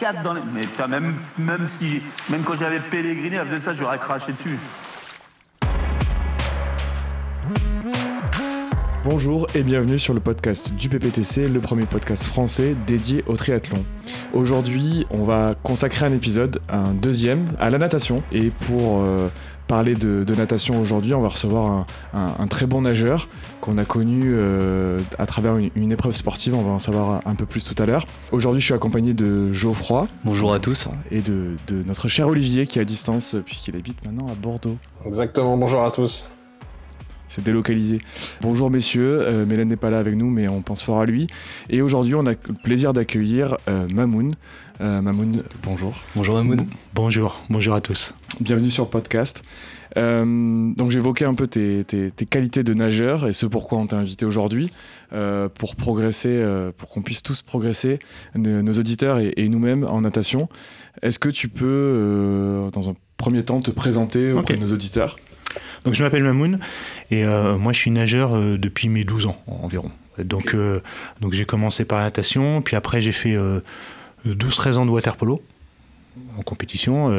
3,24 dans les... Mais putain, même, même si... Même quand j'avais elle faisait ça, j'aurais craché dessus. Bonjour et bienvenue sur le podcast du PPTC, le premier podcast français dédié au triathlon. Aujourd'hui, on va consacrer un épisode, un deuxième, à la natation. Et pour euh, parler de, de natation aujourd'hui, on va recevoir un, un- un très bon nageur qu'on a connu euh, à travers une, une épreuve sportive. On va en savoir un peu plus tout à l'heure. Aujourd'hui, je suis accompagné de Geoffroy Bonjour à tous. et de, de notre cher Olivier qui est à distance puisqu'il habite maintenant à Bordeaux. Exactement, bonjour à tous. C'est délocalisé. Bonjour messieurs, euh, Mélène n'est pas là avec nous, mais on pense fort à lui. Et aujourd'hui, on a le plaisir d'accueillir euh, Mamoun. Euh, Mamoun, bonjour. Bonjour Mamoun. Bonjour, bonjour à tous. Bienvenue sur le podcast. Euh, donc j'évoquais un peu tes, tes- tes qualités de nageur et ce pourquoi on t'a invité aujourd'hui, euh, pour progresser, euh, pour qu'on puisse tous progresser, nos, nos auditeurs et, et nous-mêmes en natation. Est-ce que tu peux, dans un premier temps, te présenter auprès de nos auditeurs? Donc je m'appelle Mamoun et euh, moi je suis nageur euh, depuis mes 12 ans environ. Donc, euh, donc j'ai commencé par la natation, puis après j'ai fait euh, 12-13 ans de water polo en compétition.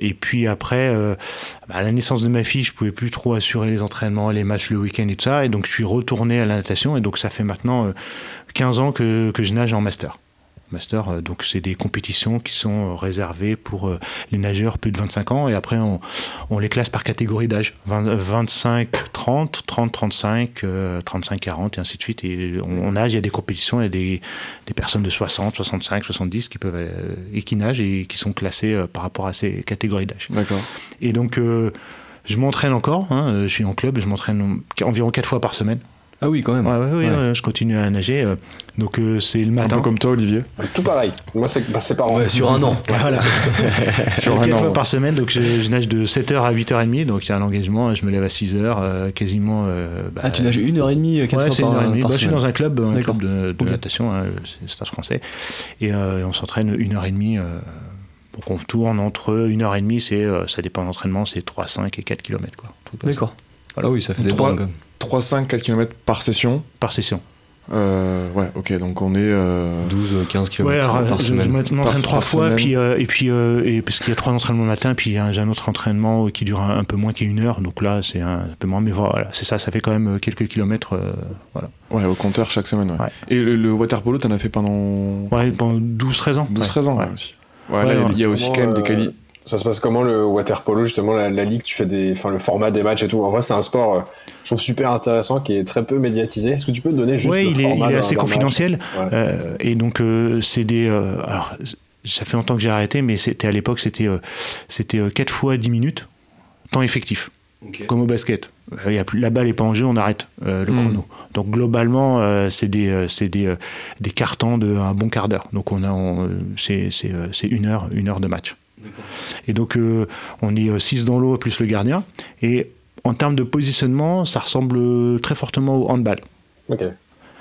et puis après, bah, à la naissance de ma fille, je pouvais plus trop assurer les entraînements, les matchs le week-end et tout ça. Et donc je suis retourné à la natation. Et donc ça fait maintenant euh, 15 ans que, que je nage en master. Master, euh, donc c'est des compétitions qui sont euh, réservées pour euh, les nageurs plus de 25 ans. Et après, on, on les classe par catégorie d'âge. 20, euh, 25, 30, 30, 35, euh, 35, 40 et ainsi de suite. Et on, on nage, il y a des compétitions, il y a des, des personnes de 60, 65, 70 qui peuvent et qui nagent et qui sont classées par rapport à ces catégories d'âge. D'accord. Et donc, euh, je m'entraîne encore. hein, je suis en club, je m'entraîne environ 4 fois par semaine. Ah oui, quand même. Ouais, ouais, ouais, Ouais. ouais, je continue à nager. euh, donc, euh, c'est le Un matin. peu comme toi, Olivier. Tout pareil. Moi, c'est bah, c'est par an. Ouais, sur un an. Voilà. Sur un Quatre an, fois ouais. par semaine, donc je, je nage de 7h à 8h30, donc il y a un engagement, je me lève à 6h, quasiment. euh, bah, Ah, tu nages une heure et demie, quatre Ouais, c'est par, une heure et demie. par Bah, je suis dans un club, un club de, de Ok. natation, hein, c'est stage français, et euh, on s'entraîne une heure et demie. euh, donc on tourne entre une heure et demie, c'est, euh, ça dépend de l'entraînement, c'est 3, 5 et 4 km un D'accord. Ah oui, ça fait des Trois- bornes quand même. 3, 5, 4 km par session. par session. Euh, ouais, ok, donc on est. euh, 12, 15 km Ouais, alors, par je, je semaine. m'entraîne Par- trois fois, semaine. puis, euh, et puis euh, et parce qu'il y a trois entraînements le matin, puis il y a un- j'ai un autre entraînement qui dure un, un peu moins, qui est une heure, donc là c'est un, peu moins, mais voilà, c'est ça, ça fait quand même quelques kilomètres, euh, voilà. Ouais, au compteur chaque semaine. Ouais. Ouais. Et le, le water polo, t'en as fait pendant Ouais, pendant 12-13 ans. 12-13 ans Ouais. aussi. Ouais, il y a aussi quand même des euh, qualités. Ça se passe comment le water polo, justement, la, la ligue, tu fais des, enfin, le format des matchs et tout. En vrai, c'est un sport, euh, je trouve super intéressant, qui est très peu médiatisé. Est-ce que tu peux donner juste Ouais, le il est, il est assez confidentiel. Ouais. Euh, et donc, euh, c'est des. euh, alors, ça fait longtemps que j'ai arrêté, mais c'était à l'époque, c'était euh, c'était euh, 4 fois 10 minutes, temps effectif, comme au basket. Euh, il y a plus, la balle n'est pas en jeu, on arrête euh, le Mm. chrono. Donc, globalement, euh, c'est des, euh, c'est des, euh, des cartons de un bon quart d'heure. Donc, on a, on, c'est, c'est, c'est une heure, une heure de match. Et donc, euh, on est 6 dans l'eau plus le gardien. Et en termes de positionnement, ça ressemble euh, très fortement au handball.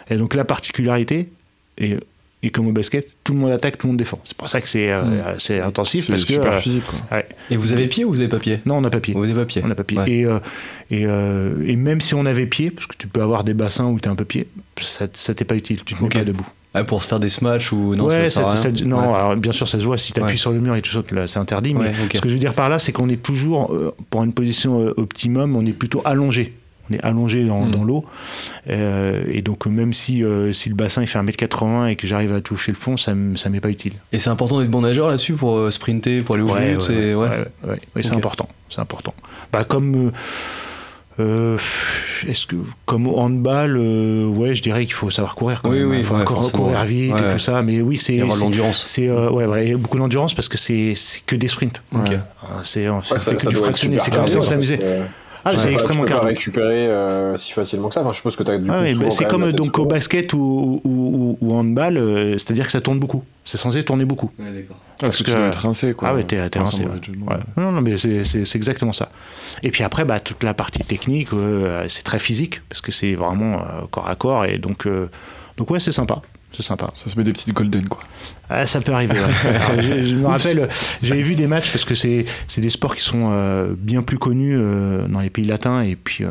Et donc la particularité, et, et comme au basket, tout le monde attaque, tout le monde défend. C'est pour ça que c'est euh, Mm. c'est intensif. C'est parce que, super euh, physique, quoi. ouais. Et vous avez pied ou vous avez pas pied? Non, on n'a pas pied. Vous avez pas pied. On n'a pas pied. Ouais. Et, euh, et, euh, et même si on avait pied, parce que tu peux avoir des bassins où tu as un peu pied, ça, ça t'est pas utile, tu te mets Ok. pas debout. Ah, pour se faire des smatchs ou non ouais, ça, ça- rien ça- non, Ouais. alors, bien sûr, ça se voit si tu appuies Ouais. sur le mur et sautes, là, c'est interdit. Mais ce que je veux dire par là, c'est qu'on est toujours, euh, pour une position euh, optimum, on est plutôt allongé. On est allongé dans, Mm. dans l'eau. Euh, et donc, même si, si le bassin il fait 1m80 et que j'arrive à toucher le fond, ça ça m'est pas utile. Et c'est important d'être bon nageur là-dessus pour sprinter, pour aller au but. c'est- important. C'est important. Bah, comme. Euh, Euh, Est-ce que comme handball, euh, ouais, je dirais qu'il faut savoir courir. Quand Oui, même. oui, il faut ouais, courir vite Ouais. et tout ça. Mais oui, c'est c'est- l'endurance. c'est euh, ouais, ouais, beaucoup d'endurance parce que c'est c'est que des sprints. Ok. Ouais. Euh, C'est on Ouais, fait ça, que ça du fractionné. C'est comme ça cardio, qu'on s'amusait. Ah, tu c'est peux pas- extrêmement Tu peux pas récupérer euh, si facilement que ça. Enfin, je suppose que tu as du Ah bah, c'est comme donc au basket ou, ou, ou, ou handball, euh, c'est-à-dire que ça tourne beaucoup. C'est censé tourner beaucoup. Ouais, d'accord. Parce que tu dois être rincé, quoi. Ah ouais, t'es t'es Enfin, lancé. sans ouais. Non, non, mais c'est- exactement ça. Et puis après, bah, toute la partie technique, euh, c'est très physique, parce que c'est vraiment euh, corps à corps. Et donc, euh, donc ouais, c'est sympa. C'est sympa. Ça se met des petites golden, quoi. Ah, ça peut arriver. ouais. Je, je me rappelle, j'avais vu des matchs parce que c'est c'est des sports qui sont euh, bien plus connus euh, dans les pays latins et puis euh,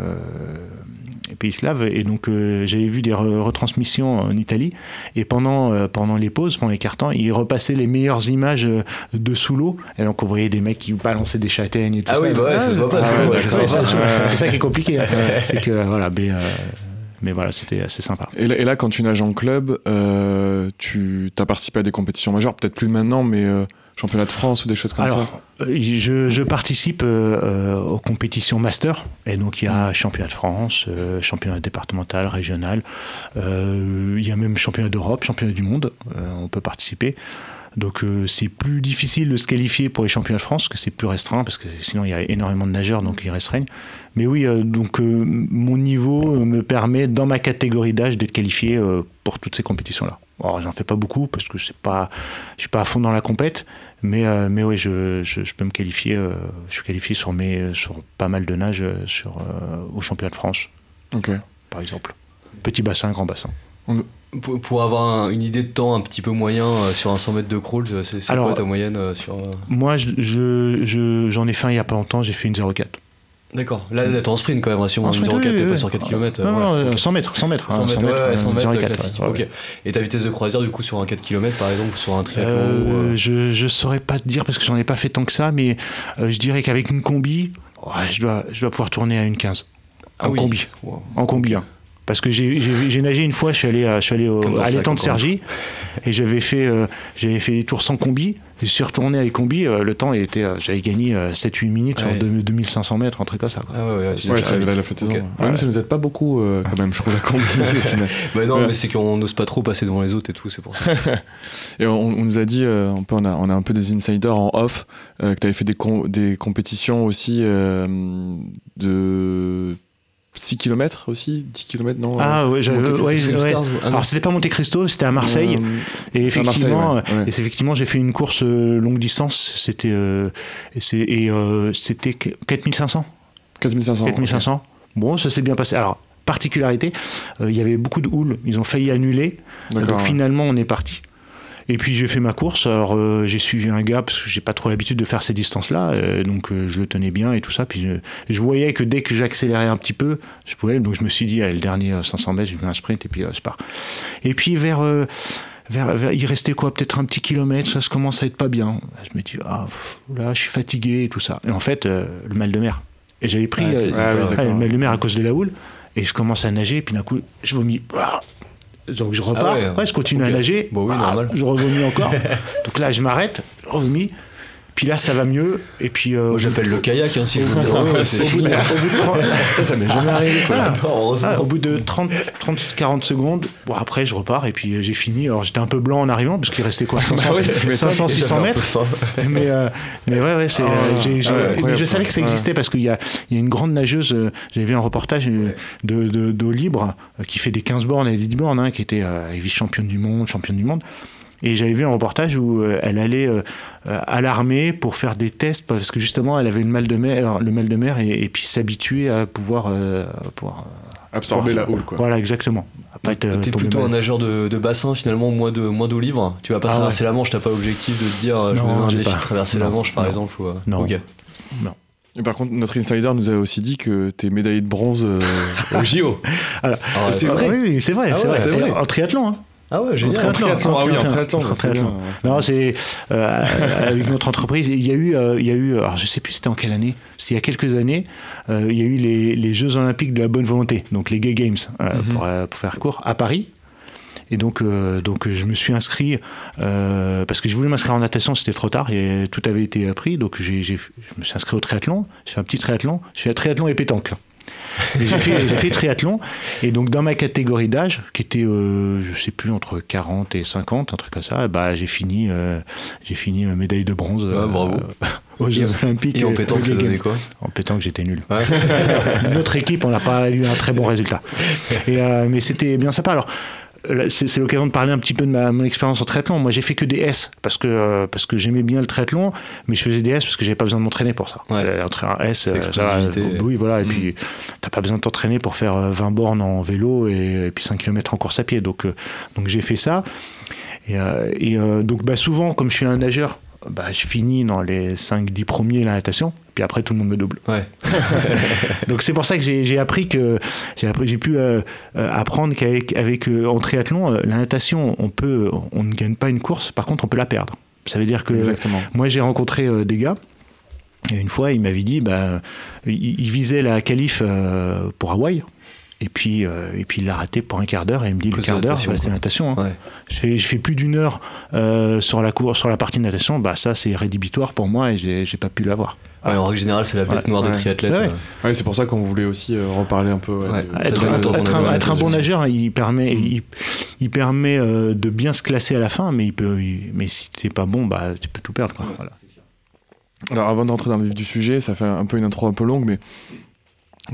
les pays slaves. Et donc euh, j'avais vu des re- retransmissions en Italie. Et pendant euh, pendant les pauses, pendant les cartons, ils repassaient les meilleures images euh, de sous l'eau. Et donc on voyait des mecs qui balançaient des châtaignes et tout Ah ça. oui, bah ouais, ça se voit pas, Ah, c'est ça, Ouais. C'est ça qui est compliqué. hein. C'est que voilà, mais, euh, mais voilà, c'était assez sympa. Et là, et là, quand tu nages en club, euh, tu as participé à des compétitions majeures, peut-être plus maintenant, mais euh, championnat de France ou des choses comme ça. Alors, euh, je, je participe euh, aux compétitions master, et donc il y a championnat de France, euh, championnat départemental, régional, euh, il y a même championnat d'Europe, championnat du monde, on peut participer. Donc euh, c'est plus difficile de se qualifier pour les championnats de France, parce que c'est plus restreint, parce que sinon il y a énormément de nageurs, donc ils restreignent. Mais oui, euh, donc euh, mon niveau me permet, dans ma catégorie d'âge, d'être qualifié pour toutes ces compétitions-là. Alors j'en fais pas beaucoup, parce que c'est pas, je suis pas à fond dans la compète, mais, mais oui, je, je, je peux me qualifier, je suis qualifié sur, mes, sur pas mal de nages sur, au championnat de France, Ok. par exemple. Petit bassin, grand bassin. Pour, avoir un- une idée de temps un petit peu moyen euh, sur un 100 mètres de crawl, c'est quoi ta moyenne euh, sur. euh, Moi, je, je, je- j'en ai fait un il y a pas longtemps, j'ai fait une 0,4. D'accord. Là, là t'es en sprint quand même, hein, si on En a une sprint, 0,4, oui, t'es pas sur 4 km. non, non, euh, ok. 100 mètres, 100 mètres. 100 hein, mètres, ouais, ouais, 100 euh, mètres 0,4, classique. ouais, ouais. Ok. Et ta vitesse de croisière, du coup, sur un 4 km par exemple, ou sur un triathlon ou, je, je saurais pas te dire parce que j'en ai pas fait tant que ça, mais je dirais qu'avec une combi, ouais, je, dois, je dois pouvoir tourner à une 15. Ah en oui. combi. Wow. En combi. hein. Parce que j'ai- nagé une fois, je suis allé, à- je suis allé au- à l'étang de Sergi et j'avais fait, euh, j'avais fait des tours sans combi. Je suis retourné avec combi. euh, le temps, il était, euh, j'avais gagné euh, 7-8 minutes Ouais. sur 2000 2500 mètres, un truc comme ça. quoi. Ah ouais, ouais, Ouais, ça, la, la nous aide pas beaucoup, euh, quand même, je trouve, la combi. Bah non, Ouais. mais c'est qu'on n'ose pas trop passer devant les autres et tout, c'est pour ça. Et on, on nous a dit, euh, on, a, on a un peu des insiders en off, euh, que tu avais fait des, com- des compétitions aussi euh, de 6 km aussi 10 km, non Ah ouais, Cristo, ouais, ouais. Stars ah. Alors c'était pas Monte Cristo, c'était à Marseille. Euh, Et Marseille, effectivement, et c'est effectivement, j'ai fait une course euh, longue distance. C'était euh, et euh, c'était qu- 4500. 4500. 4500. Bon, ça s'est bien passé. Alors, particularité, euh, il y avait beaucoup de houle. Ils ont failli annuler. Donc finalement, on est parti. Et puis j'ai fait ma course. Alors euh, j'ai suivi un gars parce que j'ai pas trop l'habitude de faire ces distances-là. euh, donc euh, je le tenais bien et tout ça. Puis je, voyais que dès que j'accélérais un petit peu, je pouvais. Donc je me suis dit, allez, le dernier euh, 500 mètres, je fais un sprint et puis je pars. Et puis vers, vers, vers- il restait quoi, peut-être un petit kilomètre. Ça se commence à être pas bien. Je me dis, ah là, je suis fatigué et tout ça. Et en fait, le mal de mer. Et j'avais pris Ah, c'est oui, ouais. Le mal de mer à cause de la houle. Et je commence à nager, et puis d'un coup, je vomis. Donc je repars, Ah ouais. ouais, je continue à nager. Bon, oui, Ah. Je revomis encore. Donc là, je m'arrête, je revomis. Puis là, ça va mieux. Et puis. euh, Moi j'appelle le kayak hein, si vous Ouais, 30 Ça, ça m'est jamais arrivé, quoi. Voilà. Heureusement. Ah, au bout de 30, 30, 40 secondes, bon, après je repars et puis euh, j'ai fini. Alors j'étais un peu blanc en arrivant parce qu'il restait quoi 500, ouais, tu m'étonnes. 500 600 J'avais un peu mètres. mais, euh, mais ouais, ouais, c'est, Ah, euh, j'ai- j'ai- ah ouais, je savais que ça ouais. existait parce qu'il y a, il y a une grande nageuse, euh, j'avais vu un reportage de, de- d'eau libre qui fait des 15 bornes et des 10 bornes, hein, qui était euh, vice-championne du monde, championne du monde. Et j'avais vu un reportage où euh, elle allait euh, euh, à l'armée pour faire des tests parce que justement elle avait le mal de mer, le mal de mer et, et puis s'habituer à pouvoir, euh, Absorber la houle, quoi. voilà, exactement. Euh, T'es plutôt un nageur de, de bassin finalement, moins de moins d'eau libre. Tu vas pas Ah traverser la Manche, t'as pas l'objectif de te dire je vais un défi de traverser la Manche par non. exemple. Ou, Non. Et par contre, notre insider nous a aussi dit que t'es médaillé de bronze euh, au JO. Alors, Ah, c'est ah, vrai. Oui, c'est vrai. Ah c'est ouais, vrai. c'est vrai. Et En triathlon. Hein. Ah ouais, génial. triathlon, triathlon, ah oui, en triathlon, c'est triathlon. bien. Non, c'est euh, avec notre entreprise. Il y a eu, euh, il y a eu, alors je sais plus c'était en quelle année. C'était il y a quelques années. euh, il y a eu les, les Jeux Olympiques de la bonne volonté, donc les Gay Games, Mhm. pour, pour faire court, à Paris. Et donc, donc je me suis inscrit parce que je voulais m'inscrire en natation, c'était trop tard et tout avait été pris. Donc j'ai, j'ai- je me suis inscrit au triathlon. J'ai fait un petit triathlon. Je fais un triathlon et pétanque. J'ai fait, triathlon. Et donc, dans ma catégorie d'âge, qui était, euh, je sais plus, entre 40 et 50, un truc comme ça, bah, j'ai fini, euh, j'ai fini ma médaille de bronze. Ah, bravo. euh, aux Jeux Olympiques. Et en Games. donnait quoi? En pétanque, j'étais nul. Ouais. Notre équipe, on n'a pas eu un très bon résultat. Et, euh, mais c'était bien sympa. Alors, c'est l'occasion de parler un petit peu de ma, mon expérience en triathlon. Moi, j'ai fait que des S parce que, euh, parce que j'aimais bien le triathlon, mais je faisais des S parce que j'avais pas besoin de m'entraîner pour ça. Ouais. Euh, un S, euh, ça oui, voilà. Et Mm. puis, t'as pas besoin de t'entraîner pour faire euh, 20 bornes en vélo et, et puis 5 km en course à pied. Donc, euh, donc j'ai fait ça. Et, et, donc, bah, souvent, comme je suis un nageur, bah, je finis dans les 5-10 premiers la natation. Puis après, tout le monde me double. Ouais. Donc c'est pour ça que j'ai appris que j'ai pu euh, euh, apprendre qu'avec avec euh, en triathlon euh, la natation on peut on ne gagne pas une course par contre on peut la perdre. Ça veut dire que Exactement. moi j'ai rencontré des gars et une fois il m'avait dit bah il, il visait la qualif pour Hawaï. Et puis, euh, et puis il l'a raté pour un quart d'heure et il me dit le quart d'heure, bah, c'est natation. hein. Ouais. Je fais, je fais plus d'une heure euh, sur la cour, sur la partie de natation, bah ça c'est rédhibitoire pour moi et j'ai pas pu l'avoir. Ouais, en règle générale, c'est la bête Ouais, noire ouais. des triathlètes. Ouais. euh. Ouais, c'est pour ça qu'on voulait aussi euh, reparler un peu. ouais, Ouais. de- Ça être, un, pas être un bon nageur, il permet, il, il permet euh, de bien se classer à la fin, mais, il peut, il- mais si t'es pas bon, bah, tu peux tout perdre. Quoi. Voilà. Alors avant d'entrer dans le vif du sujet, ça fait un peu une intro un peu longue, mais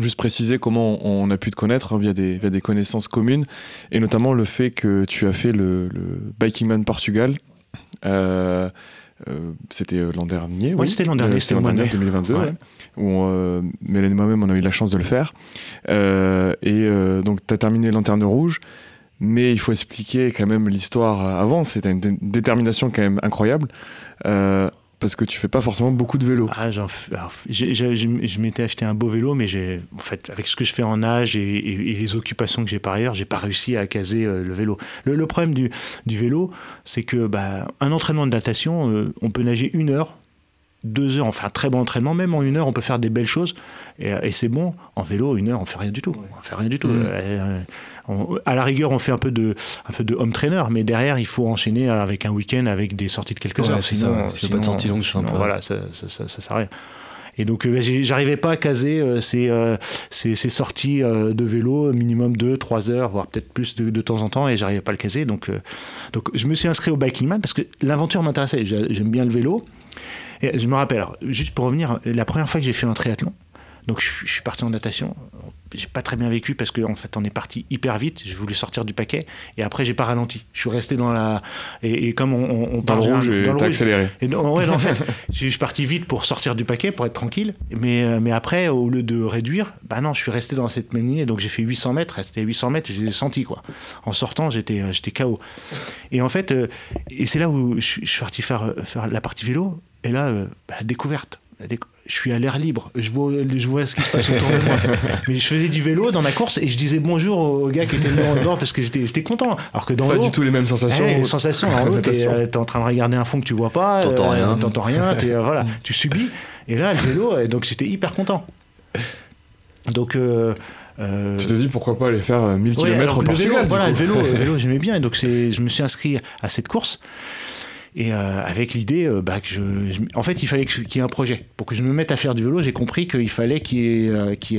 juste préciser comment on a pu te connaître hein, via, des, via des connaissances communes, et notamment le fait que tu as fait le, le Biking Man Portugal. Euh, euh, c'était euh, l'an dernier. Ouais, c'était l'an dernier, c'était le mois de mai. 2022, Ouais. ouais, où euh, Mélène et moi-même on a eu la chance de le faire. Et donc tu as terminé Lanterne Rouge. Mais il faut expliquer quand même l'histoire avant. C'était une dé- détermination quand même incroyable. Parce que tu fais pas forcément beaucoup de vélo. Ah, je je m'étais acheté un beau vélo, mais j'ai, en fait, avec ce que je fais en âge et, et- et les occupations que j'ai par ailleurs, j'ai pas réussi à caser euh, le vélo. Le, le problème du, du vélo, c'est que bah, un entraînement de natation, euh, on peut nager une heure, deux heures, enfin un très bon entraînement, même en une heure, on peut faire des belles choses, et, et c'est bon. En vélo, une heure, on fait rien du tout. On fait rien du tout. Mhm. Euh, on- à la rigueur, on fait un peu de, un peu de home trainer, mais derrière, il faut enchaîner avec un week-end avec des sorties de quelques Ouais, heures. Sinon, ça. Si fais pas de sinon- sortie longue, c'est un sinon, peu- Voilà, ça, ça, ça, ça sert à rien. Et donc, euh, j'ai- j'arrivais pas à caser euh, ces, euh, ces, ces sorties euh, de vélo, minimum 2, 3 heures, voire peut-être plus de, de temps en temps, et j'arrivais pas à le caser. Donc, euh, donc, je me suis inscrit au Biking Man parce que l'aventure m'intéressait. J'ai- J'aime bien le vélo. Et je me rappelle, alors, juste pour revenir, la première fois que j'ai fait un triathlon, donc je, je suis parti en natation. J'ai pas très bien vécu parce qu'en en fait on est parti hyper vite. J'ai voulu sortir du paquet et après j'ai pas ralenti. Je suis resté dans la et, et comme on, on, on Dans le rouge et dans le t'as rouge. accéléré. Et non, ouais, non, en fait, je suis parti vite pour sortir du paquet, pour être tranquille. Mais, euh, mais après, au lieu de réduire, bah non, je suis resté dans cette même lignée. Donc j'ai fait 800 mètres. Resté 800 mètres, j'ai senti quoi. En sortant, j'étais euh, j'étais KO. Et en fait, euh, et c'est là où je, suis- je suis parti faire, faire la partie vélo. Et là, bah, la découverte. La je suis à l'air libre. Je vois, je vois ce qui se passe autour de moi. Mais je faisais du vélo dans ma course et je disais bonjour aux gars qui étaient venus en bord parce que j'étais j'étais content. Alors que dans Pas du tout les mêmes sensations. Ouais, les sensations dans l'eau, t'es Natation. euh, t'es en train de regarder un fond que tu vois pas, T'entends rien. t'entends rien, t'es, euh, voilà, tu subis. Et là, le vélo, euh, donc j'étais hyper content. Donc, euh, euh, Tu te dis pourquoi pas aller faire euh, 1000 ouais, km au Portugal. voilà, coup. le vélo, le vélo, j'aimais bien, et donc c'est, je me suis inscrit à cette course. Et euh, avec l'idée euh, bah, que je, je- En fait, il fallait qu'il y ait un projet. Pour que je me mette à faire du vélo, j'ai compris qu'il fallait qu'il y, ait, euh, y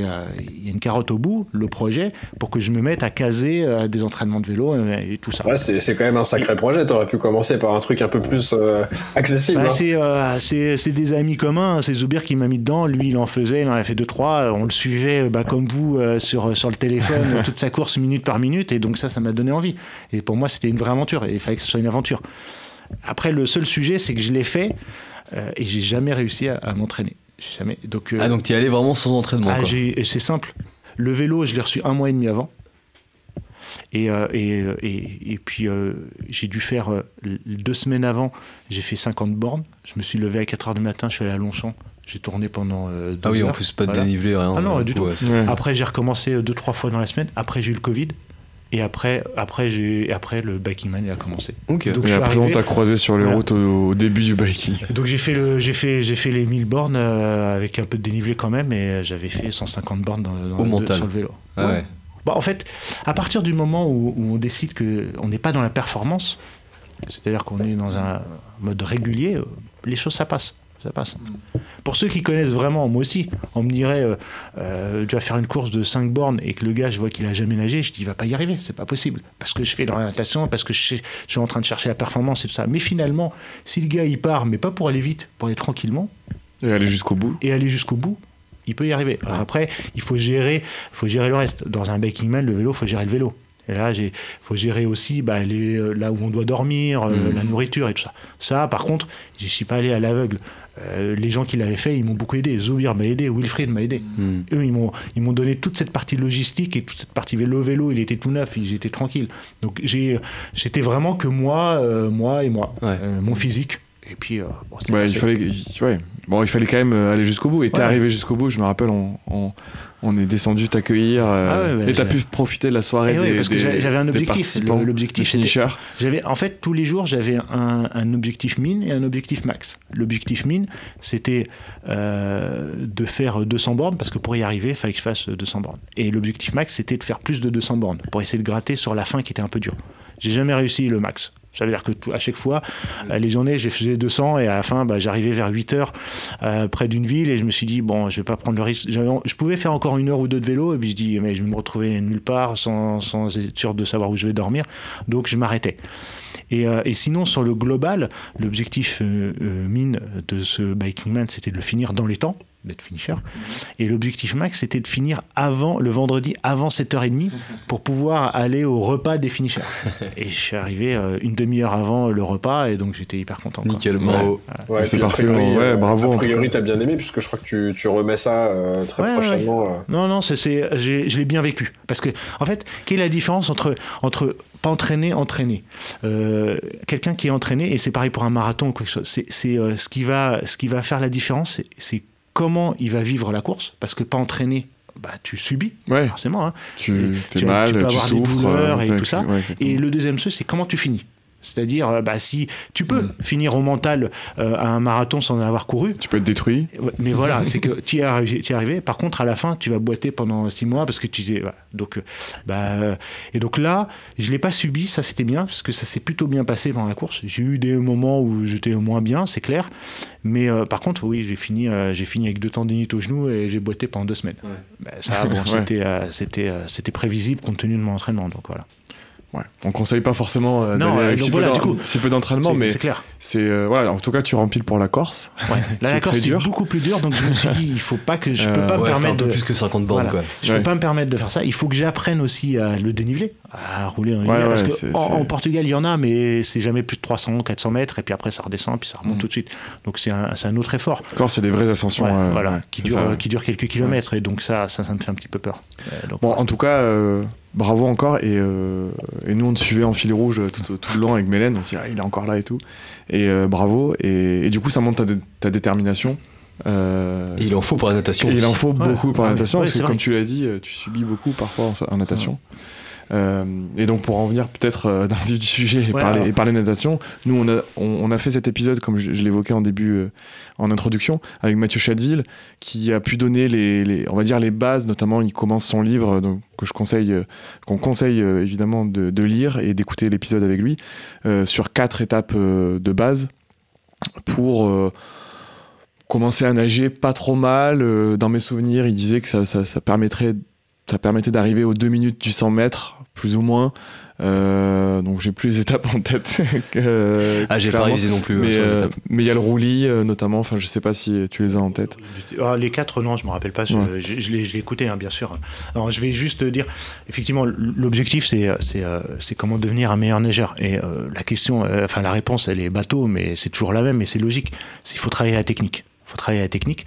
ait, une carotte au bout, le projet, pour que je me mette à caser des entraînements de vélo et tout ça. Ouais, c'est quand même un sacré projet. T'aurais pu commencer par un truc un peu plus euh, accessible. Bah, hein. c'est, des amis communs, c'est Zoubir qui m'a mis dedans, lui il en faisait, il en a fait deux trois, on le suivait bah, comme vous sur, sur le téléphone toute sa course minute par minute et donc ça ça m'a donné envie. Et pour moi c'était une vraie aventure et il fallait que ce soit une aventure. Après le seul sujet c'est que je l'ai fait euh, et j'ai jamais réussi à, à m'entraîner. Jamais. Donc, euh, Ah, donc tu y allais vraiment sans entraînement. ah, c'est simple. Le vélo, je l'ai reçu un mois et demi avant. Et, euh, et, euh, et, et puis, euh, j'ai dû faire euh, deux semaines avant, j'ai fait 50 bornes. Je me suis levé à 4 heures du matin, je suis allé à Longchamp. J'ai tourné pendant euh, deux Ah oui, en plus, pas de Voilà. dénivelé, rien. Ah non, du coup, tout. ouais. Après, j'ai recommencé deux, trois fois dans la semaine. Après, j'ai eu le Covid. Et après, après, j'ai, après le biking man il a commencé. Ok. Donc, Et après, on arrivé- t'a croisé sur les Voilà. routes au, au début du biking. Donc j'ai fait, le, j'ai, fait, j'ai fait les 1000 bornes euh, avec un peu de dénivelé quand même, et j'avais fait 150 bornes dans, dans- Au de- mental. sur le vélo. Ah ouais. Bah, en fait, à partir du moment où, où on décide qu'on n'est pas dans la performance, c'est-à-dire qu'on est dans un mode régulier, euh, les choses ça passe. Ça passe. Pour ceux qui connaissent vraiment, moi aussi, on me dirait, euh, euh, tu vas faire une course de 5 bornes et que le gars, je vois qu'il a jamais nagé, je dis, il va pas y arriver, c'est pas possible. Parce que je fais de natation, parce que je, suis en train de chercher la performance et tout ça. Mais finalement, si le gars, il part, mais pas pour aller vite, pour aller tranquillement, Et aller jusqu'au bout. et aller jusqu'au bout, il peut y arriver. Alors après, il faut gérer, faut gérer le reste. Dans un biking man, le vélo, faut gérer le vélo. Et là, il faut gérer aussi bah, les, euh, là où on doit dormir, euh, la nourriture et tout ça. Ça, par contre, je suis pas allé à l'aveugle. Euh, les gens qui l'avaient fait, ils m'ont beaucoup aidé. Zobir m'a aidé, Wilfried m'a aidé. Hmm. Eux, ils m'ont, ils m'ont donné toute cette partie logistique et toute cette partie vélo-vélo. Il était tout neuf, ils étaient tranquilles. Donc j'ai, j'étais vraiment que moi, euh, moi et moi. Ouais. Euh, mon physique. Et puis, euh, bon, c'était Ouais, il fallait, ouais. Bon, il fallait quand même euh, aller jusqu'au bout. Et t'es Ouais. arrivé jusqu'au bout. Je me rappelle, on, on, on est descendu t'accueillir. euh, Ah ouais, ouais, et t'as pu profiter de la soirée Eh des, parce que j'avais- un objectif. l'objectif. J'avais, en fait, tous les jours, j'avais un, un objectif mine et un objectif max. L'objectif mine, c'était euh, de faire 200 bornes, parce que pour y arriver, il fallait que je fasse 200 bornes. Et l'objectif max, c'était de faire plus de 200 bornes, pour essayer de gratter sur la fin qui était un peu dure. J'ai jamais réussi le max. Ça veut dire que à chaque fois, euh, les journées, j'ai faisais 200 et à la fin, bah, j'arrivais vers 8 heures euh, près d'une ville et je me suis dit, bon, je vais pas prendre le risque. Je pouvais faire encore une heure ou deux de vélo et puis je dis, mais je vais me retrouver nulle part sans, sans être sûr de savoir où je vais dormir. Donc je m'arrêtais. Et, euh, et sinon, sur le global, l'objectif mine de ce Biking Man, c'était de le finir dans les temps, d'être finisher. Et l'objectif max, c'était de finir avant, le vendredi, avant 7h30, pour pouvoir aller au repas des finishers. Et je suis arrivé euh, une demi-heure avant le repas, et donc j'étais hyper content. quoi. Nickel, bravo. Ouais, C'est a parfait, priori, ouais, euh, bravo, en A priori, t'as bien aimé, puisque je crois que tu, tu remets ça euh, très prochainement. euh. Non, non, c'est, je l'ai bien vécu. Parce que, en fait, quelle est la différence entre, entre pas entraîné, entraîné Euh, Quelqu'un qui est entraîné, et c'est pareil pour un marathon ou quelque chose, c'est, c'est, euh, ce, qui va, ce qui va faire la différence, c'est comment il va vivre la course. Parce que pas entraîné, bah, tu subis, Ouais, forcément. hein. tu mal, tu tu, peux avoir des douleurs et ouais, tout ça. ouais. Et le deuxième c'est comment tu finis. C'est-à-dire, euh, bah, si tu peux Mm. finir au mental euh, à un marathon sans en avoir couru, Tu peux être détruit. Mais voilà, c'est que tu y es arrivé, tu y es arrivé. Par contre, à la fin, tu vas boiter pendant six mois parce que tu es. voilà. Donc, euh, bah, et donc là, je l'ai pas subi. Ça, c'était bien parce que ça s'est plutôt bien passé pendant la course. J'ai eu des moments où j'étais moins bien, c'est clair. Mais euh, par contre, oui, j'ai fini, euh, j'ai fini avec deux tendinites au genou et j'ai boité pendant deux semaines. Bah, ça, bon, Ouais. c'était, c'était, c'était prévisible compte tenu de mon entraînement. Donc voilà. Ouais. On conseille pas forcément euh, Non, d'aller avec donc si, voilà, peu du d'en- coup, si peu d'entraînement, mais c'est clair. c'est euh, voilà. En tout cas, tu remplis pour la Corse. Ouais. Là, C'est la Corse, c'est beaucoup plus dur. Donc je me suis dit, il faut pas que je peux Euh, pas me Ouais, permettre de. plus que 50 bornes, Voilà. quoi. Je peux pas me permettre de faire ça. Il faut que j'apprenne aussi à le déniveler, à rouler en dénivelé. parce que en, Portugal, il y en a, mais c'est jamais plus de 300, 400 mètres, et puis après ça redescend, puis ça remonte Mm. tout de suite. Donc c'est un, un autre effort, Corse, c'est des vraies ascensions. Euh, voilà, qui c'est dure, ça. qui dure quelques kilomètres, et donc ça, ça, ça me fait un petit peu peur. Euh, donc, Bon, en tout cas, bravo encore. Et, euh, et nous, on te suivait en fil rouge tout, tout le long avec Mélène. On se dit, ah, il est encore là et tout. Et euh, bravo. Et, et du coup, ça montre ta, dé- ta détermination. Euh, Et il en faut pour la natation. il en faut Ouais. beaucoup pour la natation. ouais, parce que, comme tu l'as dit, tu subis beaucoup parfois en, en natation. Euh, et donc, pour en venir peut-être euh, dans le vif du sujet et, Ouais, parler, alors. et parler natation, nous, on a, on, on a fait cet épisode, comme je, je l'évoquais en début, euh, en introduction, avec Mathieu Chadville, qui a pu donner les, les- on va dire les bases, notamment il commence son livre, donc, que je conseille, qu'on conseille évidemment de, de lire et d'écouter l'épisode avec lui, sur quatre étapes de base pour euh, commencer à nager pas trop mal. Euh, dans mes souvenirs, il disait que ça, ça, ça permettrait, ça permettait d'arriver aux deux minutes du 100 mètres, plus ou moins. Euh, donc j'ai plus les étapes en tête. que- Ah, j'ai pas révisé non plus Mais les euh, étapes. mais il y a le roulis euh, notamment. Enfin, je sais pas si tu les as en tête. Ah, les quatre, non, je me rappelle pas. Je, Ouais. je, je l'ai écouté, hein, bien sûr. Alors, je vais juste dire, effectivement, l'objectif, c'est c'est euh, c'est comment devenir un meilleur nageur. Et euh, la question, euh, enfin, la réponse, elle est bateau, mais c'est toujours la même, et c'est logique. Il faut travailler la technique. Faut travailler la technique.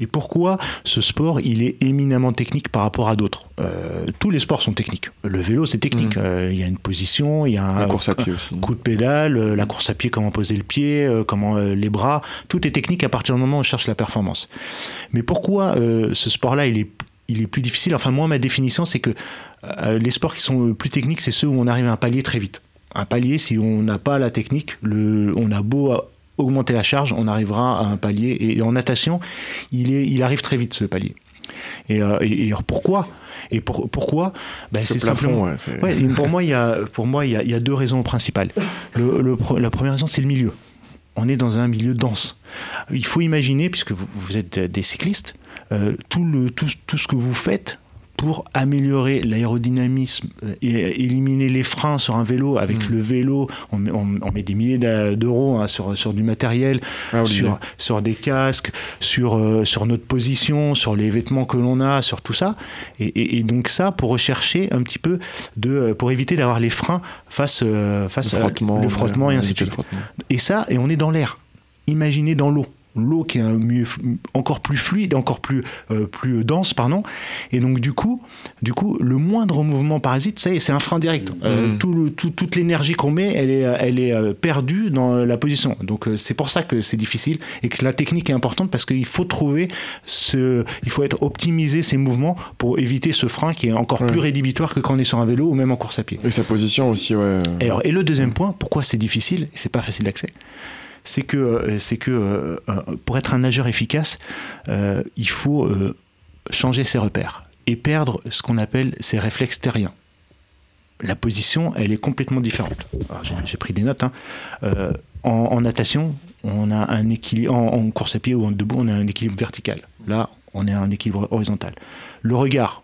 Et pourquoi ce sport, il est éminemment technique par rapport à d'autres? Euh, Tous les sports sont techniques. Le vélo, c'est technique. Mhm. Euh, Il y a une position, il y a un La course à pied aussi. coup de pédale, euh, la course à pied, comment poser le pied, comment les bras, tout est technique à partir du moment où on cherche la performance. Mais pourquoi ce sport-là, il est, il est plus difficile? Enfin, moi, ma définition, c'est que euh, les sports qui sont plus techniques, c'est ceux où on arrive à un palier très vite. Un palier, si on n'a pas la technique, le, on a beau augmenter la charge, on arrivera à un palier. Et, en natation, il, est, il arrive très vite, ce palier. Et, euh, et- pourquoi? Et pour, pourquoi? Ben, Ce C'est simplement... ouais, Ouais, pour moi, il y a, pour moi, il y a, il y a deux raisons principales. Le, le pro- la première raison, c'est le milieu. on est dans un milieu dense. Il faut imaginer, puisque vous, vous êtes des cyclistes, euh, tout, le, tout, tout ce que vous faites pour améliorer l'aérodynamisme euh, et éliminer les freins sur un vélo. Avec Mm. le vélo, on met, on- on met des milliers d'euros hein, sur, sur du matériel, Ah, sur, sur des casques, sur, euh, sur notre position, sur les vêtements que l'on a, sur tout ça. Et, et- et donc ça, pour rechercher un petit peu, de, euh, pour éviter d'avoir les freins face, euh, face Le frottement, le frottement et ainsi de suite. Et ça, et on est dans l'air. Imaginez dans l'eau. L'eau qui est un mieux, encore plus fluide, encore plus, euh, plus dense, pardon. Et donc du coup, du coup, le moindre mouvement parasite, ça y est, c'est un frein direct. Euh, tout le- tout- toute l'énergie qu'on met, elle est, euh, elle est perdue dans la position. Donc euh, c'est pour ça que c'est difficile et que la technique est importante parce qu'il faut trouver ce, il faut être optimiser ces mouvements pour éviter ce frein qui est encore Ouais. plus rédhibitoire que quand on est sur un vélo ou même en course à pied. Et sa position aussi, ouais. Et, alors, et le deuxième point, pourquoi c'est difficile et c'est pas facile d'accès? C'est que, euh, c'est que euh, pour être un nageur efficace, euh, il faut changer ses repères et perdre ce qu'on appelle ses réflexes terriens. La position, elle est complètement différente. J'ai pris des notes. hein. Euh, en, en natation, on a un équilibre. En, en course à pied ou en debout, on a un équilibre vertical. Là, on est à un équilibre horizontal. Le regard,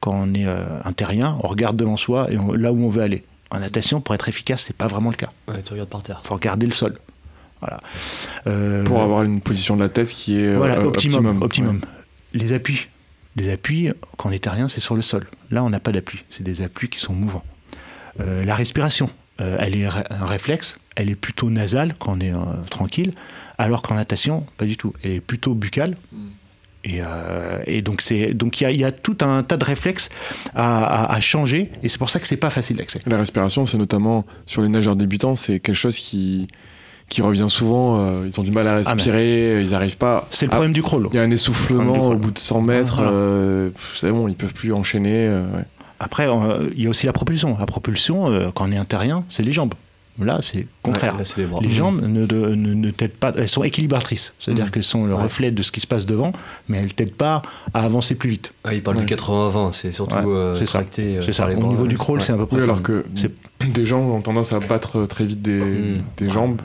quand on est euh, un terrien, on regarde devant soi et on- là où on veut aller. En natation, pour être efficace, c'est pas vraiment le cas. Ouais, tu regardes par terre. Il faut regarder le sol. Voilà. Euh, Pour avoir une position de la tête qui est voilà, euh, optimum. optimum. optimum. ouais. Les appuis. Les appuis, quand on est terrien, c'est sur le sol. Là, on n'a pas d'appui. C'est des appuis qui sont mouvants. Euh, la respiration, euh, elle est un réflexe. Elle est plutôt nasale quand on est tranquille, alors qu'en natation, pas du tout. Elle est plutôt buccale. Et, euh, et donc c'est donc il y a, il y a tout un tas de réflexes à, à- à changer et c'est pour ça que c'est pas facile d'accès. La respiration, c'est notamment sur les nageurs débutants, c'est quelque chose qui, qui revient souvent. euh, ils ont du mal à Ah, respirer, ils n'arrivent pas. C'est le Ah, problème du crawl. Il y a un Le essoufflement du au bout de 100 mètres. Voilà. euh, c'est bon, ils peuvent plus enchaîner. euh, ouais. Après, euh, il y a aussi la propulsion. La propulsion, euh, quand on est un terrien, c'est les jambes. Là, c'est le contraire. Ouais, là, c'est les bras. les jambes ne, de- ne, ne t'aident pas, elles sont équilibratrices, c'est-à-dire Mhm. qu'elles sont le Ouais. reflet de ce qui se passe devant, mais elles t'aident pas à avancer plus vite. Ah, il parle Ouais. de 80-20, c'est surtout Ouais, euh, c'est ça. euh, c'est ça. par les Au bras. niveau du crawl, Ouais. c'est à peu près Oui, ça. alors que des gens ont tendance à battre très vite des, Mm. des jambes.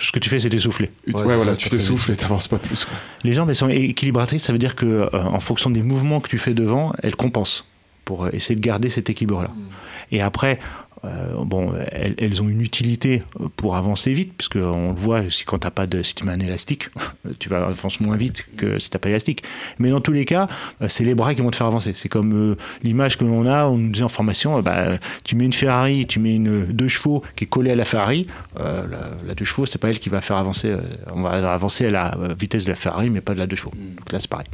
Tout ce que tu fais, c'est t'essouffler. Ouais, c'est voilà, ça, tu t'essouffles et t'avances pas plus. quoi. Les jambes, elles sont équilibratrices, ça veut dire que euh, en fonction des mouvements que tu fais devant, elles compensent pour euh, essayer de garder cet équilibre-là. Et après, euh, bon, elles, elles ont une utilité pour avancer vite, puisque on le voit si quand t'as pas de, si tu mets un élastique, tu vas avancer moins vite que si t'as pas d'élastique. Mais dans tous les cas, euh, c'est les bras qui vont te faire avancer. C'est comme euh, l'image que l'on a, on nous dit en formation, euh, bah, tu mets une Ferrari, tu mets une deux chevaux qui est collée à la Ferrari, euh, la, la deux chevaux, c'est pas elle qui va faire avancer. euh, on va avancer à la euh, vitesse de la Ferrari, mais pas de la deux chevaux. Donc là, c'est pareil.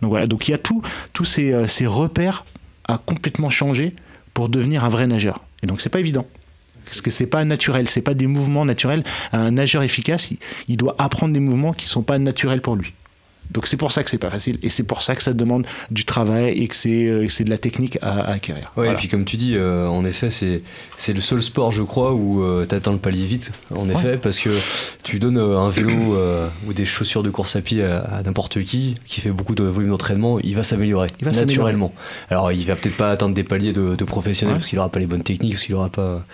Donc voilà, donc il y a tout, tous ces, euh, ces repères à complètement changer pour devenir un vrai nageur. Et donc c'est pas évident. Parce que c'est pas naturel, c'est pas des mouvements naturels. Un nageur efficace, il, doit apprendre des mouvements qui sont pas naturels pour lui. Donc c'est pour ça que c'est pas facile et c'est pour ça que ça demande du travail et que c'est euh, de la technique à, à acquérir. Ouais, Voilà. et puis comme tu dis, euh, en effet, c'est le seul sport, je crois, où tu atteins le palier vite, en effet, parce que tu donnes euh, un vélo euh, ou des chaussures de course à pied à, à n'importe qui, qui fait beaucoup de volume d'entraînement, il va s'améliorer, Il va naturellement. Alors, il va peut-être pas atteindre des paliers de, de professionnels, Ouais. parce qu'il aura pas les bonnes techniques, parce qu'il aura pas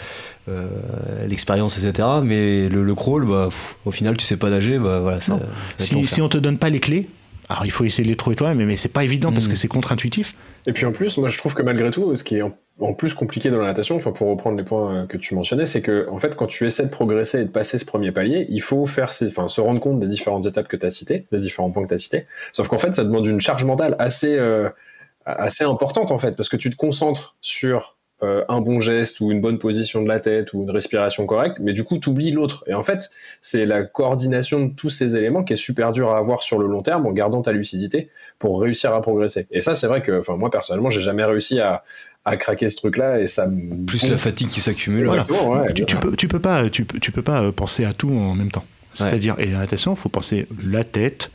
euh, l'expérience, etc. Mais le, le crawl, bah, pff, au final, tu sais pas nager, bah voilà, ça, ça Si, si on te donne pas les clés, alors il faut essayer de les trouver toi-même, mais c'est pas évident parce Mm. que c'est contre-intuitif. Et puis en plus, moi je trouve que malgré tout, ce qui est en, en plus compliqué dans la natation, enfin pour reprendre les points euh, que tu mentionnais, c'est que en fait quand tu essaies de progresser et de passer ce premier palier, il faut faire enfin se rendre compte des différentes étapes que tu as citées, des différents points que tu as cités. Sauf qu'en fait, ça demande une charge mentale assez euh, assez importante en fait, parce que tu te concentres sur euh, un bon geste ou une bonne position de la tête ou une respiration correcte, mais du coup tu oublies l'autre. Et en fait, c'est la coordination de tous ces éléments qui est super dur à avoir sur le long terme en gardant ta lucidité pour réussir à progresser. Et ça, c'est vrai que, enfin, moi personnellement, j'ai jamais réussi à, à craquer ce truc-là et ça me Plus la fatigue qui s'accumule. Voilà. Ouais, tu, tu peux, tu peux pas, tu, tu peux pas penser à tout en même temps. C'est-à-dire, et la natation, il faut penser la tête,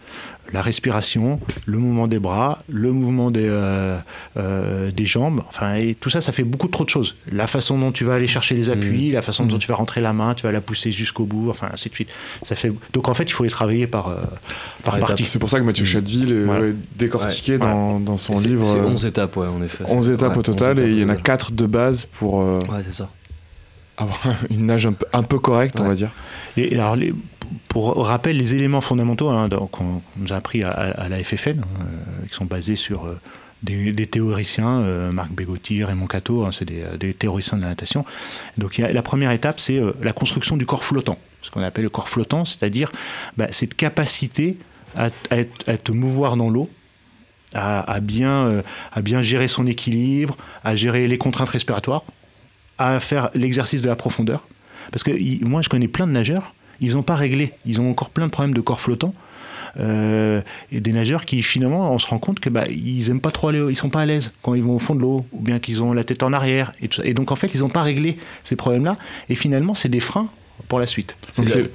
la respiration, le mouvement des bras, le mouvement des, euh, euh, des jambes. Enfin, et tout ça, ça fait beaucoup trop de choses. La façon dont tu vas aller chercher les appuis, la façon dont tu vas rentrer la main, tu vas la pousser jusqu'au bout, enfin, ainsi de suite. Ça fait... Donc, en fait, il faut les travailler par, euh, par partie. C'est pour ça que Mathieu Mm. Chadeville est Voilà. décortiqué Ouais. dans, dans son livre. C'est euh, 11 étapes, ouais, en effet. 11 étapes Ouais, au total 11 et il y en a étapes 4 de base pour. euh. Ouais, c'est ça. avoir une nage un peu, un peu correcte, on va dire. Et alors, les- pour rappel, les éléments fondamentaux hein, qu'on nous a appris à, à la FFN, euh, qui sont basés sur euh, des, théoriciens, euh, Marc Bégotti, Raymond Cato, hein, c'est des, euh, des théoriciens de la natation. Donc la première étape, c'est la construction du corps flottant, ce qu'on appelle le corps flottant, c'est-à-dire bah, cette capacité à, te mouvoir dans l'eau, à, bien, à bien gérer son équilibre, à gérer les contraintes respiratoires, à faire l'exercice de la profondeur. Parce que moi, je connais plein de nageurs, ils n'ont pas réglé, ils ont encore plein de problèmes de corps flottant. Euh, et des nageurs qui finalement on se rend compte que bah, ils aiment pas trop aller, ils sont pas à l'aise quand ils vont au fond de l'eau ou bien qu'ils ont la tête en arrière et, tout ça. et donc en fait ils n'ont pas réglé ces problèmes là et finalement c'est des freins pour la suite Donc C'est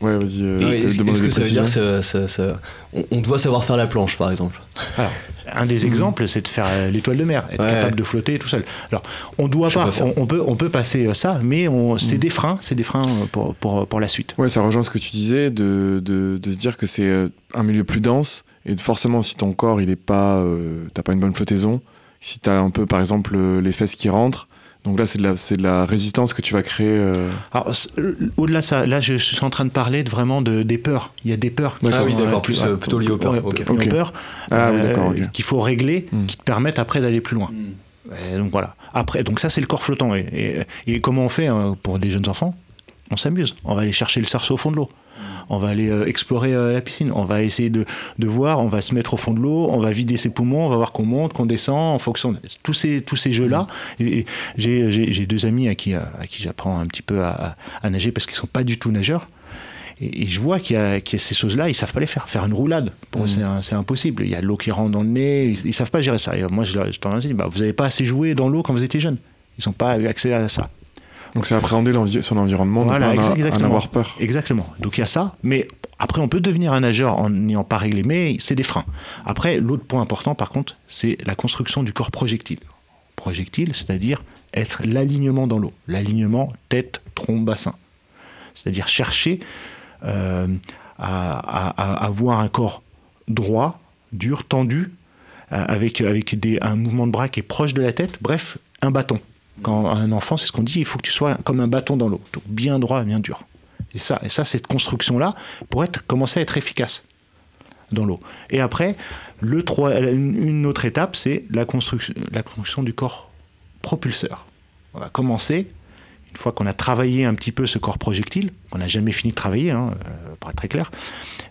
Ouais, vas-y. euh, Est-ce est-ce que ça veut dire que précisions. ça, ça- ça- on, on doit savoir faire la planche, par exemple Alors, un des exemples, c'est de faire euh, l'étoile de mer, être Ouais. capable de flotter tout seul. Alors, on doit Je pas, on, on peut, on peut passer euh, ça, mais on, c'est des freins, c'est des freins pour, pour, pour la suite. Ouais, ça rejoint ce que tu disais de, de, de se dire que c'est un milieu plus dense et forcément si ton corps il est pas, euh, t'as pas une bonne flottaison, si t'as un peu par exemple les fesses qui rentrent, donc là c'est de la, c'est de la résistance que tu vas créer. euh, Alors, euh, au-delà de ça, là, je suis en train de parler de, vraiment de, des peurs. Il y a des peurs. qui. Ah oui, sont, d'accord, euh, plus, euh, plutôt liées aux peurs. Ah oui, euh, d'accord, ok. qu'il faut régler, Hmm. qui te permettent après d'aller plus loin. Et donc voilà. Après, donc ça c'est le corps flottant. Et, et- et comment on fait hein, pour des jeunes enfants? On s'amuse. On va aller chercher le cerceau au fond de l'eau. On va aller euh, explorer euh, la piscine. On va essayer de, de voir. On va se mettre au fond de l'eau. On va vider ses poumons. On va voir qu'on monte, qu'on descend en fonction de tous ces tous ces jeux là. Et, et j'ai deux amis à qui à qui j'apprends un petit peu à, à- à nager parce qu'ils sont pas du tout nageurs. Et, je vois qu'il y, a qu'il y a ces choses-là, ils savent pas les faire. Faire une roulade, pour eux, c'est impossible. Il y a l'eau qui rentre dans le nez, ils, ils savent pas gérer ça. Et moi, je, je tendance à dire, bah, vous n'avez pas assez joué dans l'eau quand vous étiez jeune. Ils n'ont pas eu accès à ça. Donc c'est appréhender son environnement, Voilà, ne pas en, avoir peur. Exactement. Donc il y a ça, mais après on peut devenir un nageur en n'ayant pas réglé, mais c'est des freins. Après, l'autre point important par contre, c'est la construction du corps projectile. Projectile, c'est-à-dire être l'alignement dans l'eau. L'alignement tête, tronc, bassin. C'est-à-dire chercher euh, à, à- à avoir un corps droit, dur, tendu, euh, avec, avec des, un mouvement de bras qui est proche de la tête, bref, un bâton. Quand un enfant, c'est ce qu'on dit, il faut que tu sois comme un bâton dans l'eau, donc bien droit, bien dur. Et ça, et ça cette construction-là, pour être, commencer à être efficace dans l'eau. Et après, le trois- une une autre étape, c'est la construction, la construction du corps propulseur. On va commencer, une fois qu'on a travaillé un petit peu ce corps projectile, qu'on n'a jamais fini de travailler, hein, euh, pour être très clair,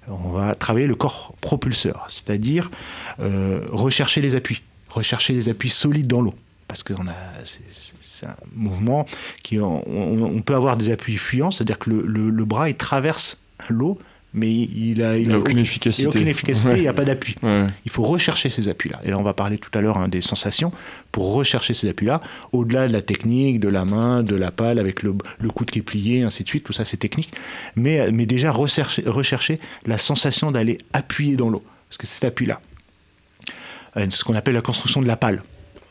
on va travailler le corps propulseur, c'est-à-dire euh, rechercher les appuis, rechercher les appuis solides dans l'eau. Parce que a, c'est, un mouvement qui, on, peut avoir des appuis fuyants, c'est-à-dire que le, le- le bras il traverse l'eau, mais il a, Il a aucune il a efficacité. aucune efficacité, il n'y a pas d'appui. Ouais. Il faut rechercher ces appuis-là. Et là, on va parler tout à l'heure hein, des sensations. Pour rechercher ces appuis-là, au-delà de la technique, de la main, de la pale, avec le, le coude qui est plié, ainsi de suite, tout ça c'est technique. Mais, mais déjà rechercher, rechercher la sensation d'aller appuyer dans l'eau. Parce que c'est cet appui-là. Euh, C'est ce qu'on appelle la construction de la pale.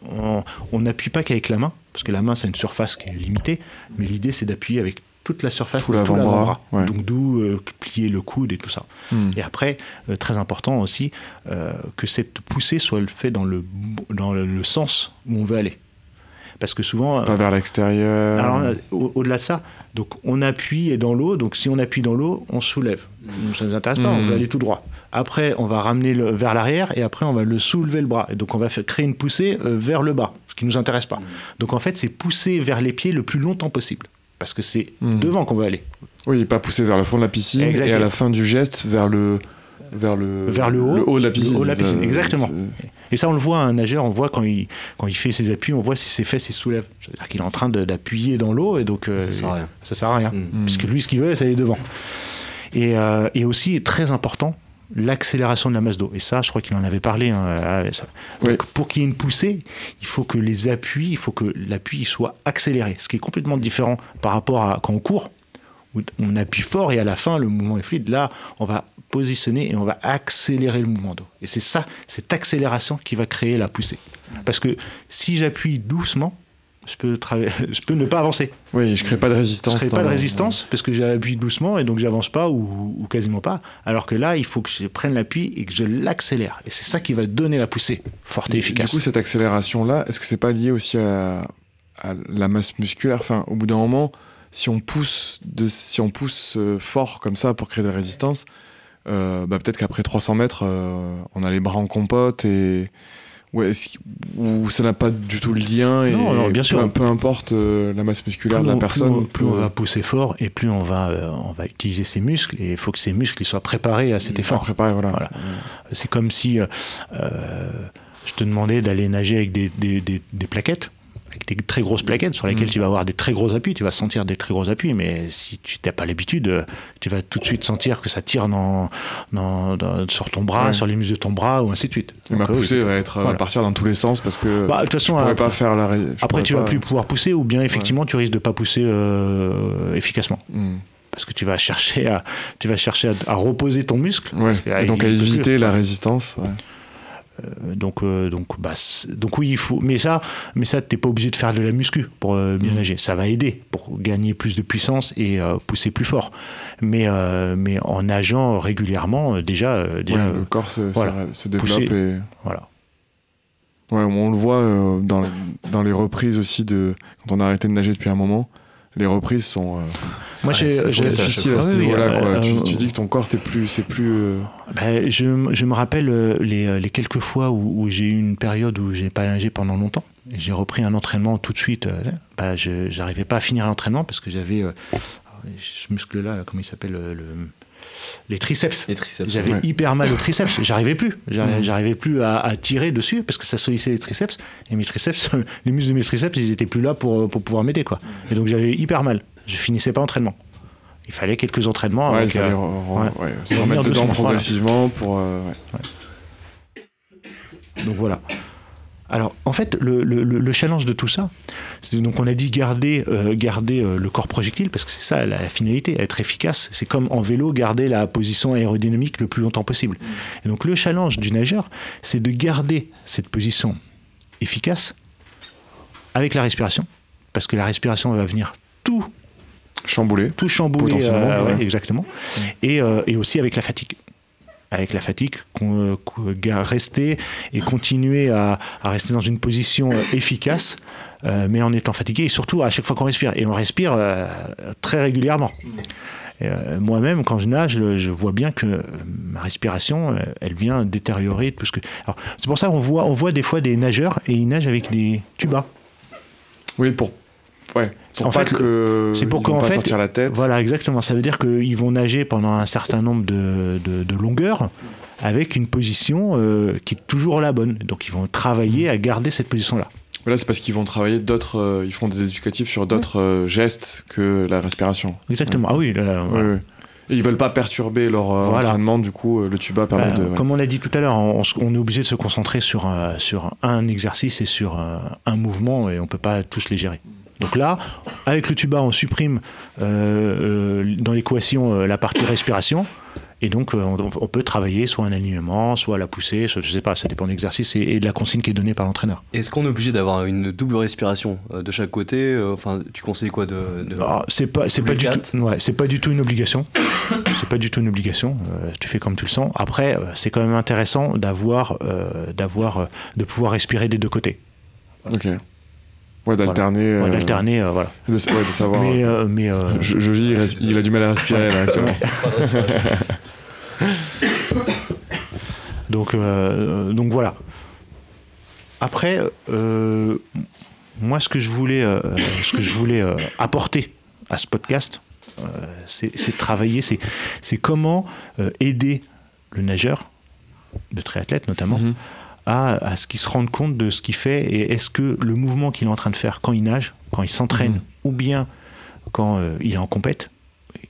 On- n'appuie pas qu'avec la main, parce que la main c'est une surface qui est limitée, mais l'idée c'est d'appuyer avec toute la surface Tout l'avant-bras, ouais. Donc d'où euh, plier le coude et tout ça. Hmm. Et après, euh, très important aussi, euh, que cette poussée soit faite dans le, dans le, sens où on veut aller. Parce que souvent, Pas vers l'extérieur. alors, au- au-delà de ça, donc on appuie dans l'eau. Donc si on appuie dans l'eau, on soulève. Ça ne nous intéresse pas, on Mhm. veut aller tout droit. Après, on va ramener le, vers l'arrière et après, on va le soulever le bras. Et donc on va faire- créer une poussée euh, vers le bas, ce qui ne nous intéresse pas. Donc en fait, c'est pousser vers les pieds le plus longtemps possible. Parce que c'est Mhm. devant qu'on veut aller. Oui, pas pousser vers le fond de la piscine et à la fin du geste vers le vers le Vers le haut. de la piscine. Le haut de la piscine, Euh, exactement. Et ça, on le voit, un nageur, on voit quand il, quand il fait ses appuis, on voit si ses fesses il soulève. C'est-à-dire qu'il est en train de- d'appuyer dans l'eau et donc euh, Ça sert à rien. ça sert à rien. Mm. Puisque lui, ce qu'il veut, c'est aller devant. Et, euh, et aussi, très important, l'accélération de la masse d'eau. Et ça, je crois qu'il en avait parlé. hein, ça. Donc, Oui. Pour qu'il y ait une poussée, il faut que les appuis, il faut que l'appui soit accéléré. Ce qui est complètement différent par rapport à quand on court, où on appuie fort et à la fin, le mouvement est fluide. Là, on va positionner et on va accélérer le mouvement d'eau. Et c'est ça, cette accélération qui va créer la poussée. Parce que si j'appuie doucement, je peux, je ne pas avancer. Oui, je crée pas de Je résistance. ne crée pas de résistance parce que j'appuie doucement et donc j'avance pas ou, ou quasiment pas. Alors que là, il faut que je prenne l'appui et que je l'accélère. Et c'est ça qui va donner la poussée forte et Du efficace. coup, cette accélération-là, est-ce que c'est pas lié aussi à, à la masse musculaire? Enfin, au bout d'un moment, si on pousse, de, si on pousse euh, fort comme ça pour créer de la résistance, euh, bah, peut-être qu'après 300 mètres, euh, on a les bras en compote et ouais, ou ça n'a pas du tout le lien. Et, Non, non, bien sûr. Peu, peu importe euh, la masse musculaire de la on- personne. on- plus on va pousser fort et plus on va, euh, on va utiliser ses muscles et il faut que ces muscles ils soient préparés à cet effort. préparé, voilà. Voilà. C'est comme si euh, je te demandais d'aller nager avec des, des- des- des plaquettes, avec des très grosses plaquettes sur lesquelles Mm. tu vas avoir des très gros appuis, tu vas sentir des très gros appuis, mais si tu n'as pas l'habitude, tu vas tout de suite sentir que ça tire dans, dans- dans- sur ton bras, Ouais. sur les muscles de ton bras, ou ainsi de suite. Ma Donc, euh, poussée oui. va être euh, Voilà. partir dans tous les sens parce que Bah, de toute façon, pourrais après, pas faire la. après, tu vas pas- plus pouvoir pousser, ou bien effectivement tu risques de pas pousser euh, efficacement. Hmm. Parce que tu vas chercher à, tu vas chercher à, à reposer ton muscle. Ouais. Parce que, Et ah, donc à éviter la résistance. ouais. Euh, Donc, euh, donc, bah, donc oui, il faut. Mais ça, mais ça, t'es pas obligé de faire de la muscu pour euh, bien Mhm. nager. Ça va aider pour gagner plus de puissance et euh, pousser plus fort. Mais, euh, mais en nageant régulièrement, déjà, déjà, Ouais, le corps se, se- voilà. se développe Pousser. et. voilà. Ouais, on le voit dans, dans les reprises aussi de quand on a arrêté de nager depuis un moment. Les reprises sont, euh, Moi, j'ai, difficiles à ce niveau-là. quoi. euh, tu, euh, tu dis que ton corps, t'es plus, c'est plus. euh, bah, je, me rappelle euh, les, les quelques fois où, où j'ai eu une période où j'ai pas nagé pendant longtemps. J'ai repris un entraînement tout de suite. euh, bah, je j'arrivais pas à finir l'entraînement parce que j'avais euh, ce muscle-là, là, comment il s'appelle euh, le, les triceps. Les triceps. J'avais Ouais. hyper mal aux triceps, j'arrivais plus, j'arrivais, plus à, à tirer dessus parce que ça sollictait les triceps et mes triceps, les muscles de mes triceps, ils étaient plus là pour, pour pouvoir m'aider quoi. Et donc j'avais hyper mal, je finissais pas entraînement. Il fallait quelques entraînements. ouais, il avec, fallait euh, re- re- ouais. ouais, se Revenir remettre dedans doucement, progressivement pour. euh, ouais. Donc voilà. Alors, en fait, le, le- le- le challenge de tout ça, c'est donc on a dit garder, euh, garder euh, le corps projectile, parce que c'est ça la, la finalité, être efficace. C'est comme en vélo, garder la position aérodynamique le plus longtemps possible. Et donc le challenge du nageur, c'est de garder cette position efficace avec la respiration, parce que la respiration va venir tout Chamboulé. tout chambouler, Potentiellement, euh, ouais, ouais. exactement. Et, et aussi avec la fatigue. Avec la fatigue, euh, ga- rester et continuer à, rester dans une position euh, efficace, euh, mais en étant fatigué, et surtout à chaque fois qu'on respire. Et on respire euh, très régulièrement. Euh, Moi-même, quand je nage, je vois bien que euh, ma respiration, euh, elle vient détériorer tout ce que. C'est pour ça qu'on voit, on voit des fois des nageurs et ils nagent avec des tubas. Oui, pour. Ouais. Pour En fait, c'est pour qu'en fait- sortir la tête. Voilà, exactement. Ça veut dire qu'ils vont nager pendant un certain nombre de, de, de longueurs avec une position euh, qui est toujours la bonne. Donc ils vont travailler à garder cette position-là. Mais Là, c'est parce qu'ils vont travailler d'autres. euh, ils font des éducatifs sur d'autres euh, gestes que la respiration. Exactement. Ah oui, là, Ouais, voilà. Et ils veulent pas perturber leur euh, Voilà. entraînement, du coup, le tuba permet Bah, de. ouais. Comme on l'a dit tout à l'heure, on, on est obligé de se concentrer sur un, sur un exercice et sur un, un mouvement et on peut pas tous les gérer. Donc là, avec le tuba, on supprime euh, euh, dans l'équation euh, la partie respiration. Et donc, euh, on, on peut travailler soit un alignement, soit la poussée, soit, je sais pas, ça dépend de l'exercice et, et de la consigne qui est donnée par l'entraîneur. Est-ce qu'on est obligé d'avoir une double respiration euh, de chaque côté Enfin, tu conseilles quoi de, de- Alors, c'est pas, c'est pas du tout, ouais, c'est pas du tout une obligation. c'est pas du tout une obligation. Euh, tu fais comme tu le sens. Après, euh, c'est quand même intéressant d'avoir, euh, d'avoir, euh, de pouvoir respirer des deux côtés. Ok. Ouais, d'alterner. Ouais, euh, d'alterner, euh, voilà. de, ouais, de savoir. Mais, euh, mais euh, Je, je dis, il, resp- il a du mal à respirer là actuellement. donc, euh, donc voilà. Après, euh, moi, ce que je voulais, euh, ce que je voulais euh, apporter à ce podcast, euh, c'est travailler, c'est c'est comment euh, aider le nageur, le triathlète notamment, Mhm. À, à ce qu'il se rende compte de ce qu'il fait et est-ce que le mouvement qu'il est en train de faire quand il nage, quand il s'entraîne, Mhm. ou bien quand euh, il est en compète,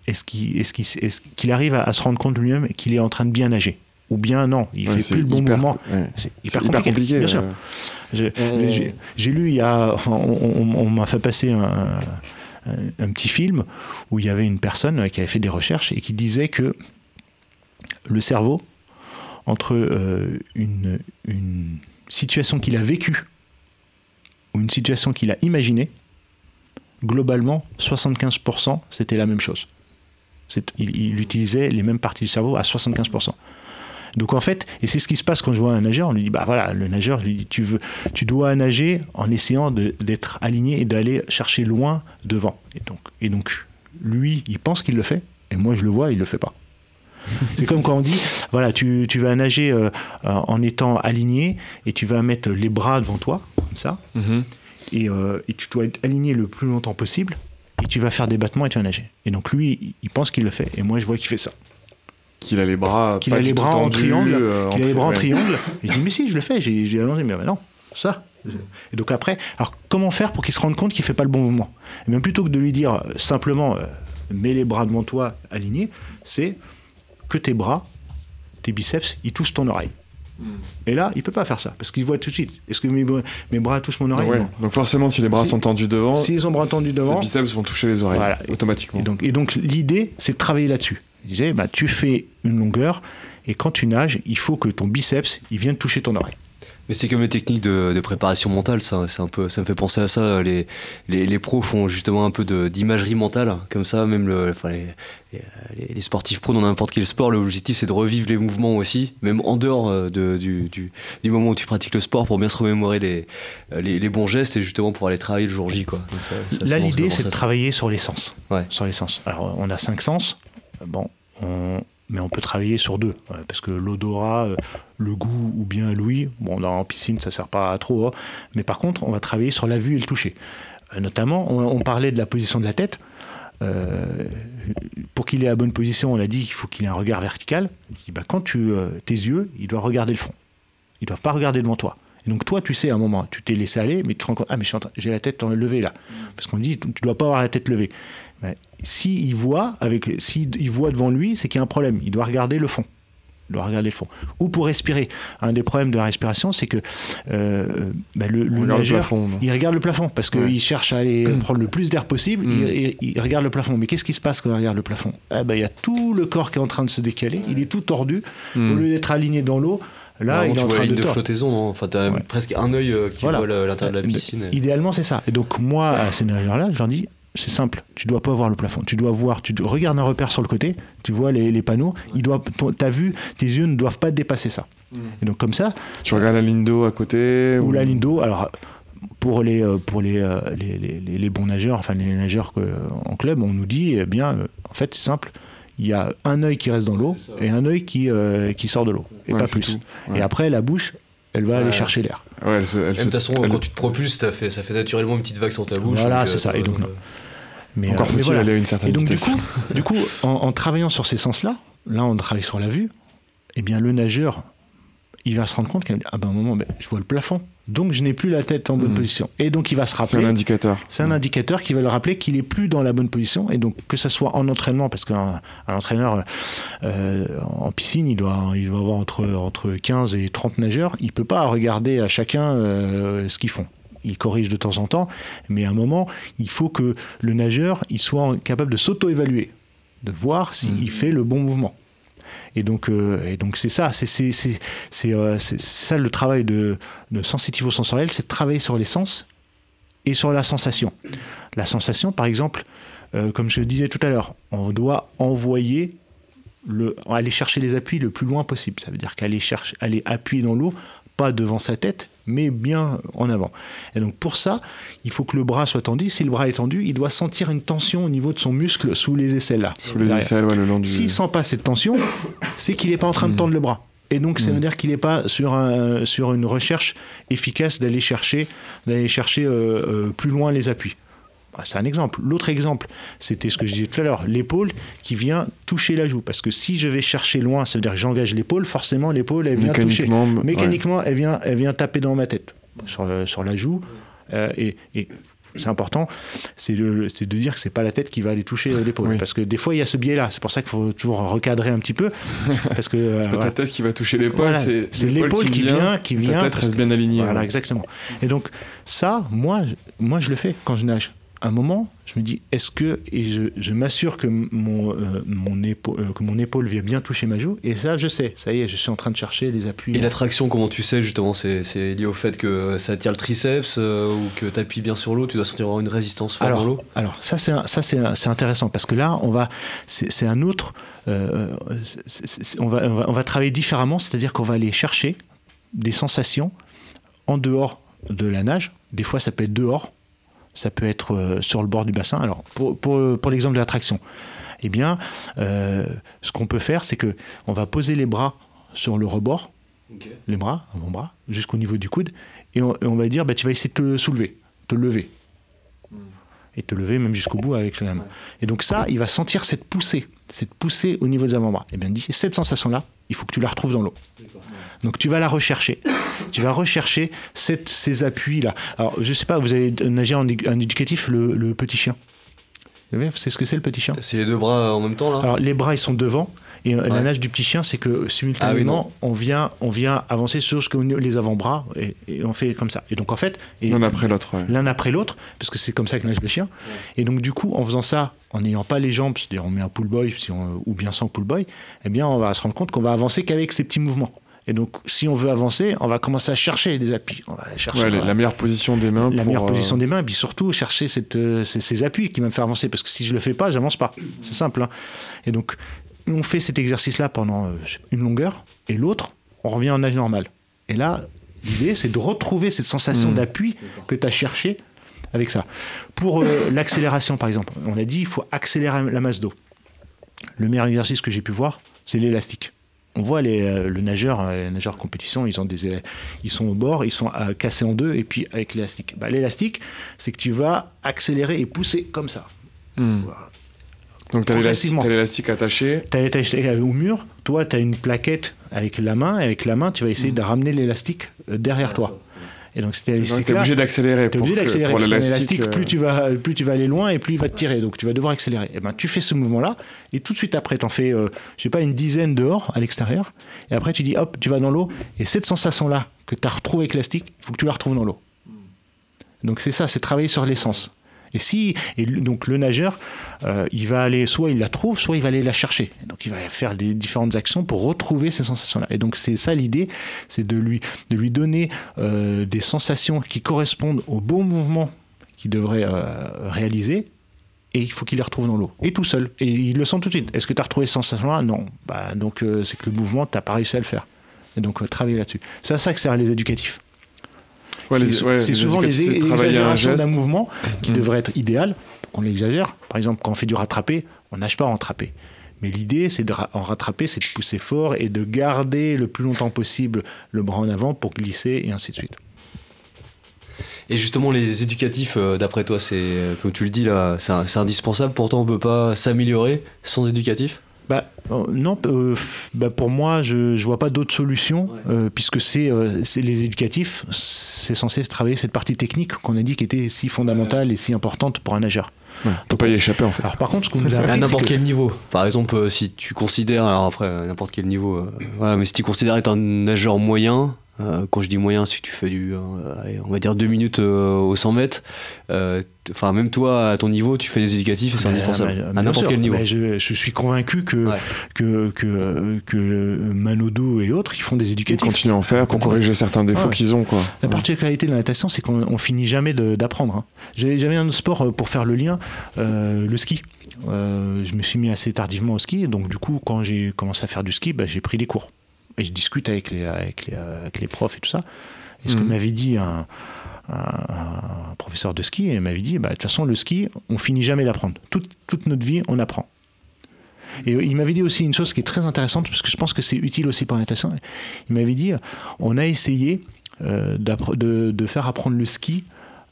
est-ce qu'il est arrive à, à se rendre compte lui-même qu'il est en train de bien nager Ou bien non, il Ouais, fait plus le bon hyper- mouvement. ouais. C'est hyper, compliqué, bien sûr. euh, J'ai- lu il y a, on, on- on m'a fait passer un, un- un petit film où il y avait une personne qui avait fait des recherches et qui disait que le cerveau, entre euh, une, situation qu'il a vécue ou une situation qu'il a imaginée, globalement, 75% c'était la même chose. Il, il utilisait les mêmes parties du cerveau à 75%. Donc en fait, et c'est ce qui se passe quand je vois un nageur, on lui dit bah voilà, le nageur, lui tu veux, tu dois nager en essayant d'être aligné et d'aller chercher loin devant. Et donc, et donc lui, il pense qu'il le fait, et moi je le vois, il le fait pas. C'est comme quand on dit, voilà, tu, tu vas nager euh, en étant aligné et tu vas mettre les bras devant toi, comme ça, Mhm. et, euh, et tu dois être aligné le plus longtemps possible et tu vas faire des battements et tu vas nager. Et donc lui, il- pense qu'il le fait et moi je vois qu'il fait ça. Qu'il a les bras. Qu'il a les bras en triangle, euh, qu'il a les bras en triangle. Et je dis mais si, je le fais, j'ai allongé, mais non, ça. Et donc après, alors comment faire pour qu'il se rende compte qu'il fait pas le bon mouvement? Et bien plutôt que de lui dire simplement euh, mets les bras devant toi alignés, c'est que tes bras, tes biceps, ils touchent ton oreille. Et là, il peut pas faire ça parce qu'il voit tout de suite. Est-ce que mes, bras- mes bras touchent mon oreille? Ouais. Non. Donc forcément, si les bras Si- sont tendus devant, s'ils ont bras tendus devant, ses biceps vont toucher les oreilles Voilà. automatiquement. Et donc, et donc l'idée, c'est de travailler là-dessus. Il disait, bah, tu fais une longueur, et quand tu nages, il faut que ton biceps, il vienne toucher ton oreille. Mais c'est comme les techniques de, de préparation mentale, ça, c'est un peu, ça me fait penser à ça. Les, les, les pros font justement un peu d'imagerie mentale, comme ça, même le, enfin, les, les, les sportifs pros dans n'importe quel sport, l'objectif c'est de revivre les mouvements aussi, même en dehors euh, de- du, du, du moment où tu pratiques le sport, pour bien se remémorer les, les, les bons gestes et justement pour aller travailler le jour J. Quoi. Donc ça- ça, Là, l'idée, c'est de travailler sur les sens. Ouais. Sur les sens. Alors, on a cinq sens. Bon, on- mais on peut travailler sur deux. Ouais, Parce que l'odorat, euh, le goût ou bien l'ouïe, bon, en piscine, ça sert pas à trop. hein. Mais par contre, on va travailler sur la vue et le toucher. Euh, notamment, on, parlait de la position de la tête. Euh, pour qu'il ait la bonne position, on a dit qu'il faut qu'il ait un regard vertical. Dis, bah, quand tu, euh, tes yeux, ils doivent regarder le fond. Ils doivent pas regarder devant toi. Et donc toi, tu sais, à un moment, tu t'es laissé aller, mais tu te rends compte, ah mais j'ai la tête levée là. Parce qu'on dit, tu dois pas avoir la tête levée. S'il voit, avec, s'il il voit devant lui, c'est qu'il y a un problème. Il doit regarder le fond. Il doit regarder le fond. Ou pour respirer. Un des problèmes de la respiration, c'est que euh, bah, le, le regarde le nageur, plafond, il regarde le plafond parce qu'il Ouais. cherche à aller prendre le plus d'air possible. Mm. Il, il- il regarde le plafond. Mais qu'est-ce qui se passe quand il regarde le plafond? Ah bah, Il y a tout le corps qui est en train de se décaler. Il est tout tordu. Mm. Au lieu d'être aligné dans l'eau, là, il est en train de de flottaison, enfin, t'as Ouais. presque un œil euh, qui Voilà. voit l'intérieur de la Euh, piscine. Idéalement, c'est ça. Et donc, moi, à ces nageurs-là, je leur dis c'est simple, tu dois pas voir le plafond. Tu dois voir, tu dois- regarde un repère sur le côté, tu vois les, les panneaux, il doit, ton- ta vue, tes yeux ne doivent pas dépasser ça. Et donc, comme ça, Tu regardes la ligne d'eau à côté ou la ligne d'eau, alors. Pour les, euh, pour les, euh, les, les- les- bons nageurs, enfin les nageurs que, en club, on nous dit, eh bien, euh, en fait, c'est simple, il y a un œil qui reste dans l'eau et un œil qui, euh, qui sort de l'eau, et Ouais, pas plus. Ouais. Et après, la bouche, elle va aller chercher l'air. Ouais, elle se- elle Et se- De toute façon, elle- quand tu te propulses, ça fait, ça fait naturellement une petite vague sur ta bouche. Voilà, c'est ça. Et donc, euh, non. Mais, Encore euh, faut-il voilà. aller à une certaine Et donc vitesse. du coup, du coup en, en travaillant sur ces sens-là, là on travaille sur la vue, eh bien le nageur, il va se rendre compte qu'à ah ben, un moment, ben, je vois le plafond, donc je n'ai plus la tête en bonne Mhm. position. Et donc il va se c'est un rappeler. indicateur. C'est un indicateur qui va le rappeler qu'il est plus dans la bonne position. Et donc, que ce soit en entraînement, parce qu'un un entraîneur euh, en piscine, il doit, il doit avoir entre, entre 15 et 30 nageurs. Il peut pas regarder à chacun euh, ce qu'ils font. Il corrige de temps en temps, mais à un moment, il faut que le nageur il soit capable de s'auto-évaluer, de voir s'il fait le bon mouvement. Et donc, euh, et donc c'est ça, c'est c'est- euh, ça le travail de, de sensitivo-sensoriel, c'est de travailler sur les sens et sur la sensation. La sensation, par exemple, euh, comme je le disais tout à l'heure, on doit envoyer, le, aller chercher les appuis le plus loin possible. Ça veut dire qu'aller chercher, aller appuyer dans l'eau, pas devant sa tête, mais bien en avant. Et donc pour ça, il faut que le bras soit tendu. Si le bras est tendu, il doit sentir une tension au niveau de son muscle sous les aisselles là. Sous les aisselles, ouais, le long du. S'il sent pas cette tension, c'est qu'il n'est pas en train de tendre le bras. Et donc, ça veut dire qu'il n'est pas sur, un, sur une recherche efficace d'aller chercher, d'aller chercher euh, euh, plus loin les appuis. Bah, C'est un exemple. L'autre exemple, c'était ce que je disais tout à l'heure, l'épaule qui vient toucher la joue. Parce que si je vais chercher loin, ça veut dire que j'engage l'épaule, forcément l'épaule, elle vient toucher. Mécaniquement, ouais. Elle, vient, elle vient taper dans ma tête, sur, euh, sur la joue. Euh, et et c'est important, c'est de, dire que c'est pas la tête qui va aller toucher euh, l'épaule. Oui. Parce que des fois, il y a ce biais-là. C'est pour ça qu'il faut toujours recadrer un petit peu. Parce que. euh, C'est pas ta tête qui va toucher l'épaule, Voilà. c'est l'épaule qui vient, qui vient. Ta tête reste bien alignée. Voilà, ouais. exactement. Et donc, ça, moi, moi, je le fais quand je nage. Un moment, je me dis, est-ce que, et je, je m'assure que mon, euh, mon épaule, euh, que mon épaule vient bien toucher ma joue, et ça, je sais, ça y est, je suis en train de chercher les appuis. Et la traction, comment tu sais justement C'est lié au fait que ça tire le triceps euh, ou que tu appuies bien sur l'eau, tu dois sentir avoir une résistance forte dans alors, l'eau? alors, ça, c'est ça, intéressant parce que là, on va, c'est un autre, c'est- c'est- on, va, on, va, on va travailler différemment, c'est-à-dire qu'on va aller chercher des sensations en dehors de la nage. Des fois, ça peut être dehors, ça peut être euh, sur le bord du bassin. Alors, pour, pour, pour l'exemple de la traction, eh bien, euh, ce qu'on peut faire, c'est que on va poser les bras sur le rebord, les bras, mon bras, jusqu'au niveau du coude, et on, et on va dire, bah, tu vas essayer de te soulever, te lever et te lever même jusqu'au bout avec la main. Et donc ça, il va sentir cette poussée, cette poussée au niveau des avant-bras. Et bien cette sensation-là, il faut que tu la retrouves dans l'eau. Donc tu vas la rechercher. Tu vas rechercher cette, ces appuis-là. Alors je sais pas, vous avez nagé en, éducatif le, le petit chien? Vous savez, ce que c'est le petit chien? C'est les deux bras en même temps là? Alors les bras ils sont devant et la nage du petit chien c'est que Ah oui, simultanément on vient on vient avancer sur ce que les avant-bras et, et on fait comme ça. Et donc en fait L'un après l'autre, ouais. l'un après l'autre, parce que c'est comme ça que nage le chien. Et donc, du coup, en faisant ça, en n'ayant pas les jambes, c'est-à-dire on met un pull boy si on- ou bien sans pull boy, eh bien, on va se rendre compte qu'on va avancer qu'avec ces petits mouvements. Et donc, si on veut avancer, on va commencer à chercher les appuis. On va chercher Ouais, on va- la meilleure position des mains. la pour, meilleure euh, position des mains, et puis surtout chercher cette, euh, ces, ces appuis qui vont me faire avancer. Parce que si je le fais pas, j'avance pas. C'est simple. hein. Et donc, on fait cet exercice-là pendant euh, une longueur, et l'autre, on revient en nage normal. Et là, l'idée, c'est de retrouver cette sensation Mm. d'appui que tu as cherché avec ça. Pour euh, l'accélération, par exemple, on a dit il faut accélérer la masse d'eau. Le meilleur exercice que j'ai pu voir, c'est l'élastique. On voit les, euh, le nageur, euh, les nageurs compétition, ils, ont des, éla- ils sont au bord, ils sont euh, cassés en deux, et puis avec l'élastique. Bah, l'élastique, c'est que tu vas accélérer et pousser comme ça. hmm. Donc t'as l'élastique Progressivement. t'as l'élastique attaché. Tu as attaché au mur, toi, tu as une plaquette avec la main, et avec la main, tu vas essayer de ramener l'élastique euh, derrière toi. Et donc, c'était l'élastique-là. obligé d'accélérer. Pour obligé d'accélérer. L'élastique. euh, plus tu vas, plus tu vas aller loin et plus il va te tirer. Donc tu vas devoir accélérer. Et ben tu fais ce mouvement-là et tout de suite après, t'en fais, euh, je sais pas, une dizaine dehors à l'extérieur. Et après tu dis hop, tu vas dans l'eau. Et cette sensation-là que tu as retrouvée avec l'élastique, il faut que tu la retrouves dans l'eau. Donc c'est ça, c'est travailler sur l'essence. Et si, et donc le nageur, euh, il va aller, soit il la trouve, soit il va aller la chercher. Donc il va faire des différentes actions pour retrouver ces sensations-là. Et donc c'est ça l'idée, c'est de lui, de lui donner euh, des sensations qui correspondent au bon mouvement qu'il devrait euh, réaliser. Et il faut qu'il les retrouve dans l'eau. Et tout seul. Et il le sent tout de suite. Est-ce que tu as retrouvé ces sensations-là? Non. Bah, donc c'est que le mouvement, tu n'as pas réussi à le faire. Et donc travailler là-dessus. C'est à ça que servent les éducatifs. Ouais, C'est ouais, souvent les exagérations d'un mouvement qui Mhm. devrait être idéal, qu'on l'exagère. Par exemple, quand on fait du rattrapé, on nage pas en rattrapé. Mais l'idée, c'est de ra- en rattraper, c'est de pousser fort et de garder le plus longtemps possible le bras en avant pour glisser et ainsi de suite. Et justement, les éducatifs, euh, d'après toi, c'est euh, comme tu le dis là, c'est indispensable. Pourtant, on peut pas s'améliorer sans éducatif? Bah, euh, non, euh, bah, pour moi, je ne vois pas d'autre solution, euh, puisque c'est euh, les éducatifs, c'est censé travailler cette partie technique qu'on a dit qui était si fondamentale et si importante pour un nageur. Ouais, Faut pas y échapper en fait. Alors par contre, ce qu'on nous a À n'importe que- quel niveau. Par exemple, euh, si tu considères, alors après, n'importe quel niveau, euh, voilà, mais si tu considères être un nageur moyen, quand je dis moyen, si tu fais du, euh, allez, on va dire deux minutes euh, au 100 mètres, euh, enfin, même toi, à ton niveau, tu fais des éducatifs et c'est Bah, indispensable. bah, à bien n'importe quel niveau. Bah, je, je suis convaincu que, Ouais. que, que, que Manodou et autres, ils font des Ils éducatifs. continuent à en faire pour corriger certains défauts Ouais. qu'ils ont quoi. La particularité de la natation, c'est qu'on on finit jamais d'apprendre. hein. J'ai- J'avais un autre sport euh, pour faire le lien, euh, le ski. Euh, je me suis mis assez tardivement au ski, donc du coup, quand j'ai commencé à faire du ski, bah, j'ai pris des cours. Et je discute avec les, avec les, euh, avec les profs et tout ça. Et ce que Mhm. m'avait dit un, un- un professeur de ski, il m'avait dit, bah, de toute façon, le ski, on finit jamais d'apprendre. Toute, toute notre vie, on apprend. Et euh, il m'avait dit aussi une chose qui est très intéressante, parce que je pense que c'est utile aussi pour la natation. Il m'avait dit, on a essayé euh, de, de faire apprendre le ski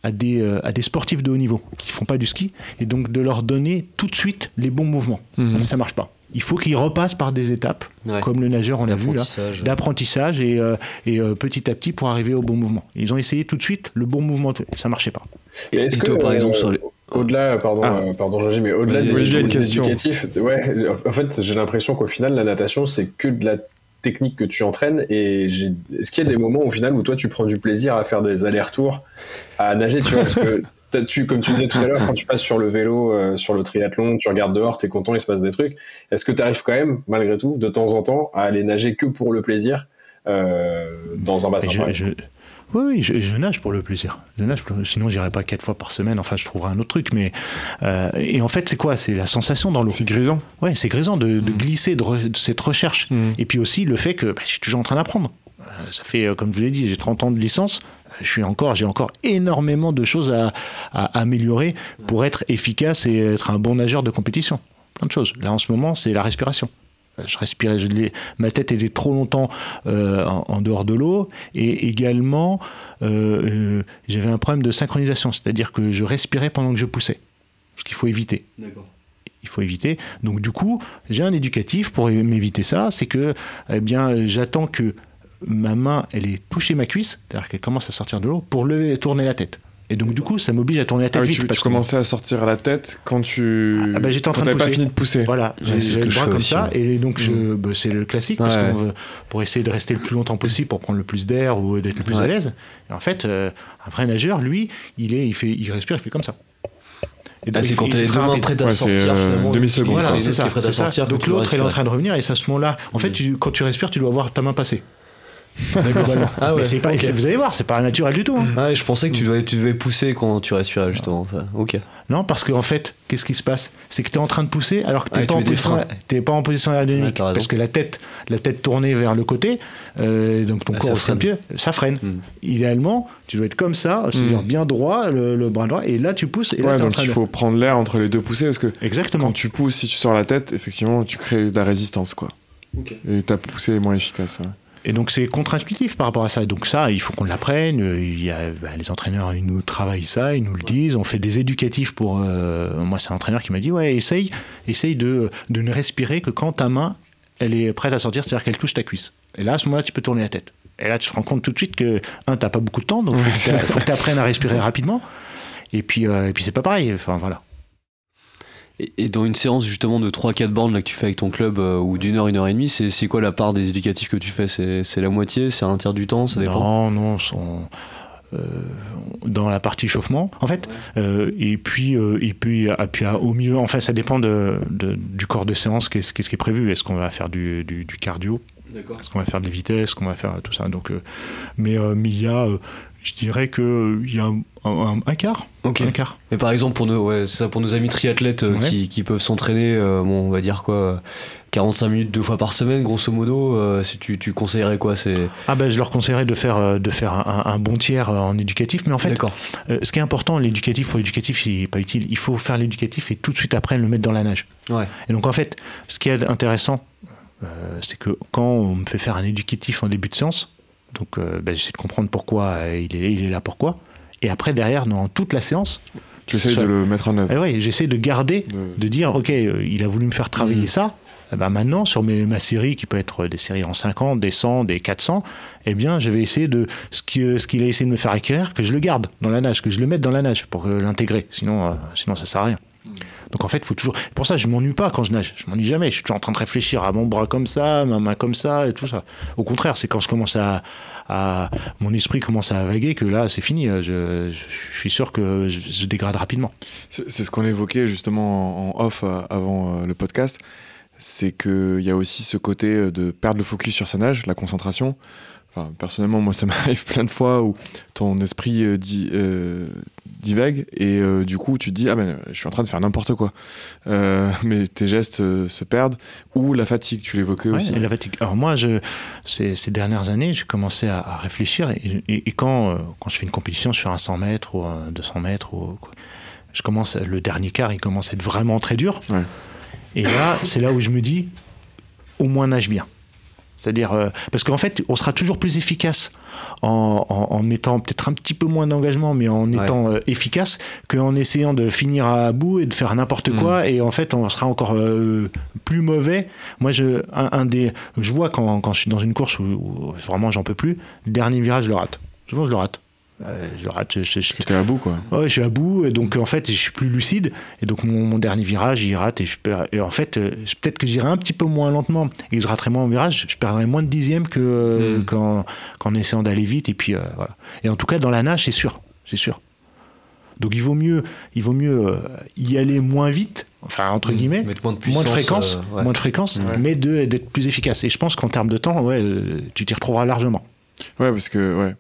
à des, euh, à des sportifs de haut niveau qui font pas du ski, et donc de leur donner tout de suite les bons mouvements. Mais ça marche pas. Il faut qu'ils repassent par des étapes, Ouais. comme le nageur, on l'a vu là, d'apprentissage et, euh, et euh, petit à petit pour arriver au bon mouvement. Ils ont essayé tout de suite le bon mouvement, tout- ça marchait pas. Et est-ce Et que, toi, par euh, exemple, sur les- Au-delà, pardon, Ah. euh, pardon, Jean-Gilles, mais au-delà question. éducatifs, ouais, en fait, j'ai l'impression qu'au final, la natation, c'est que de la technique que tu entraînes. Et j'ai- est-ce qu'il y a des moments au final où toi, tu prends du plaisir à faire des allers-retours, à nager, tu vois, parce que t'as- tu, comme tu disais tout à l'heure, quand tu passes sur le vélo, euh, sur le triathlon, tu regardes dehors, t'es content, il se passe des trucs. Est-ce que tu arrives quand même, malgré tout, de temps en temps, à aller nager que pour le plaisir euh, dans un bassin je- je- oui, oui, je, je nage pour le plaisir. Je nage pour- sinon, j'irai pas quatre fois par semaine. Enfin, je trouverai un autre truc. Mais euh, et en fait, c'est quoi? C'est la sensation dans l'eau. C'est grisant. Ouais, c'est grisant de, Mm. de glisser de, re- de cette recherche. Mm. Et puis aussi le fait que bah, je suis toujours en train d'apprendre. Euh, ça fait, euh, comme je l'ai dit, j'ai 30 ans de licence. Je suis encore, j'ai encore énormément de choses à, à améliorer pour être efficace et être un bon nageur de compétition. Plein de choses. Là, en ce moment, c'est la respiration. Je respirais, je ma tête était trop longtemps euh, en, en dehors de l'eau et également euh, euh, j'avais un problème de synchronisation, c'est-à-dire que je respirais pendant que je poussais, ce qu'il faut éviter D'accord. il faut éviter. Donc du coup, j'ai un éducatif pour m'éviter ça, c'est que eh bien j'attends que ma main elle ait touché ma cuisse, c'est-à-dire qu'elle commence à sortir de l'eau pour le tourner la tête. Et donc du coup, ça m'oblige à tourner la Ah tête oui, vite tu, parce tu que- commençais à sortir la tête quand tu. Ah bah, j'étais en train de t'avais pas pousser. fini de pousser. Voilà, Ouais, que le je bras comme aussi, ça, ouais. et donc je- bah, c'est le classique parce Ouais, qu'on veut pour essayer de rester le plus longtemps possible pour prendre le plus d'air ou d'être le plus Ouais. à l'aise. Et en fait, euh, un vrai nageur, lui, il est, il fait, il respire, il fait comme ça. Et Ah, donc, c'est quand deux mains rapide. prêtes à sortir. euh, finalement, demi-seconde. Voilà, c'est ça. est prête Donc l'autre, il est en train de revenir et c'est à ce moment-là. En fait, quand tu respires, tu dois voir ta main passer. Ah ouais, Mais c'est pas, ok. vous allez voir, c'est pas naturel du tout. hein. Ah, je pensais que tu devais, tu devais pousser quand tu respirais justement. Enfin, ok. Non, parce qu'en fait, qu'est-ce qui se passe? C'est que tu es en train de pousser alors que tu Ouais, n'es tu pas, en mets des position- freins. t'es pas en position aérodynamique. Ouais, t'as raison. parce que la tête, la tête tournée vers le côté, euh, donc ton Ah, corps ça au freine. pied, ça freine. Hmm. Idéalement, tu dois être comme ça, c'est-à-dire Hmm. bien droit, le, le bras droit, et là tu pousses, et là Ouais, tu es en donc train il de. faut prendre l'air entre les deux poussées parce que Exactement. quand tu pousses, si tu sors la tête, effectivement, tu crées de la résistance, quoi. Et ta poussée est moins efficace. ouais. Et donc c'est contre-intuitif par rapport à ça. Donc ça, il faut qu'on l'apprenne. Il y a, bah, les entraîneurs, ils nous travaillent ça, ils nous le disent. On fait des éducatifs pour... euh, moi, c'est un entraîneur qui m'a dit, ouais, essaye, essaye de, de ne respirer que quand ta main, elle est prête à sortir, c'est-à-dire qu'elle touche ta cuisse. Et là, à ce moment-là, tu peux tourner la tête. Et là, tu te rends compte tout de suite que, un, t'as pas beaucoup de temps, donc Ouais, il faut que tu apprennes à respirer rapidement. Et puis, euh, et puis c'est pas pareil. Enfin, voilà. Et, et dans une séance justement de 3-4 bornes là, que tu fais avec ton club euh, ou d'une heure, une heure et demie, c'est quoi la part des éducatifs que tu fais? C'est la moitié? C'est un tiers du temps? Ça dépend? Non, non, son- euh, dans la partie chauffement, en fait. Euh, et puis, et puis, à- puis à- au milieu, enfin, ça dépend de, de- du corps de séance, qu'est-ce qu'est-ce qui est prévu. Est-ce qu'on va faire du, du- du cardio? Est-ce qu'on va faire des vitesses Est-ce qu'on va faire tout ça? Donc, euh, mais, euh, il y a, euh, je dirais que il y a un, un- un quart. Ok. Un quart. Mais par exemple, pour nos, ouais, c'est ça, pour nos amis triathlètes euh, Ouais. qui, qui peuvent s'entraîner, euh, bon, on va dire quoi, euh, 45 minutes deux fois par semaine, grosso modo, euh, si tu, tu conseillerais quoi c'est... Ah ben, je leur conseillerais de faire, euh, de faire un, un bon tiers euh, en éducatif. Mais en fait, D'accord. euh, ce qui est important, l'éducatif pour l'éducatif, c'est pas utile. Il faut faire l'éducatif et tout de suite après le mettre dans la nage. Ouais. Et donc en fait, ce qui est intéressant, euh, c'est que quand on me fait faire un éducatif en début de séance, donc euh, ben, j'essaie de comprendre pourquoi euh, il, est, il est là, pourquoi. Et après, derrière, dans toute la séance, Tu essayes soit- de le mettre en œuvre. eh ouais, j'essaie de garder, De- de dire, ok, euh, il a voulu me faire travailler Mhm. ça. Eh ben maintenant, sur mes, ma série, qui peut être des séries en 50, des 100, des 400, eh bien, je vais essayer de ce qui- ce qu'il a essayé de me faire acquérir, que je le garde dans la nage, que je le mette dans la nage pour l'intégrer. Sinon, euh, sinon, ça sert à rien. Donc en fait, faut toujours. Pour ça, je m'ennuie pas quand je nage. Je m'ennuie jamais. Je suis toujours en train de réfléchir à mon bras comme ça, ma main comme ça et tout ça. Au contraire, c'est quand je commence à, mon esprit commence à vaguer que là, c'est fini. Je, suis sûr que je, je dégrade rapidement. C'est ce qu'on évoquait justement en en off euh, avant euh, le podcast. C'est qu'il y a aussi ce côté euh, de perdre le focus sur sa nage, la concentration. Enfin, personnellement, moi, ça m'arrive plein de fois où ton esprit euh, di- euh, divague et euh, du coup, tu te dis Ah ben, je suis en train de faire n'importe quoi. Euh, mais tes gestes se perdent. Ou la fatigue, tu l'évoquais Ouais, aussi. la fatigue. Alors moi, je, ces, ces dernières années, j'ai commencé à, à réfléchir et, et- et quand, quand je fais une compétition, je fais un 100 mètres ou un 200 mètres, ou, je commence, le dernier quart, il commence à être vraiment très dur. Ouais. Et là, c'est là où je me dis, au moins nage bien. C'est-à-dire, euh, parce qu'en fait, on sera toujours plus efficace en, en- en mettant peut-être un petit peu moins d'engagement, mais en Ouais. étant euh, efficace, qu'en essayant de finir à bout et de faire n'importe Mm. quoi. Et en fait, on sera encore euh, plus mauvais. Moi, je, un, un des, je vois quand, quand je suis dans une course où, où vraiment j'en peux plus, le dernier virage, je le rate. Souvent, je le rate. Je rate. je- je- je- T'es à bout, quoi. Ouais, je suis à bout, et donc en fait, je suis plus lucide, et donc mon, mon dernier virage, il rate, et, je perds- et en fait, euh, je- peut-être que j'irai un petit peu moins lentement, et je raterai moins au virage, je perdrai moins de dixièmes que, euh, Mm. qu'en, qu'en essayant d'aller vite, et puis euh, voilà. Et en tout cas, dans la nage, c'est sûr, c'est sûr. Donc il vaut mieux, il vaut mieux y aller moins vite, enfin entre Mmh. guillemets, moins de moins de fréquence, euh, ouais. moins de fréquence, mais de- d'être plus efficace. Et je pense qu'en termes de temps, ouais, tu t'y retrouveras largement. Ouais, parce que, ouais.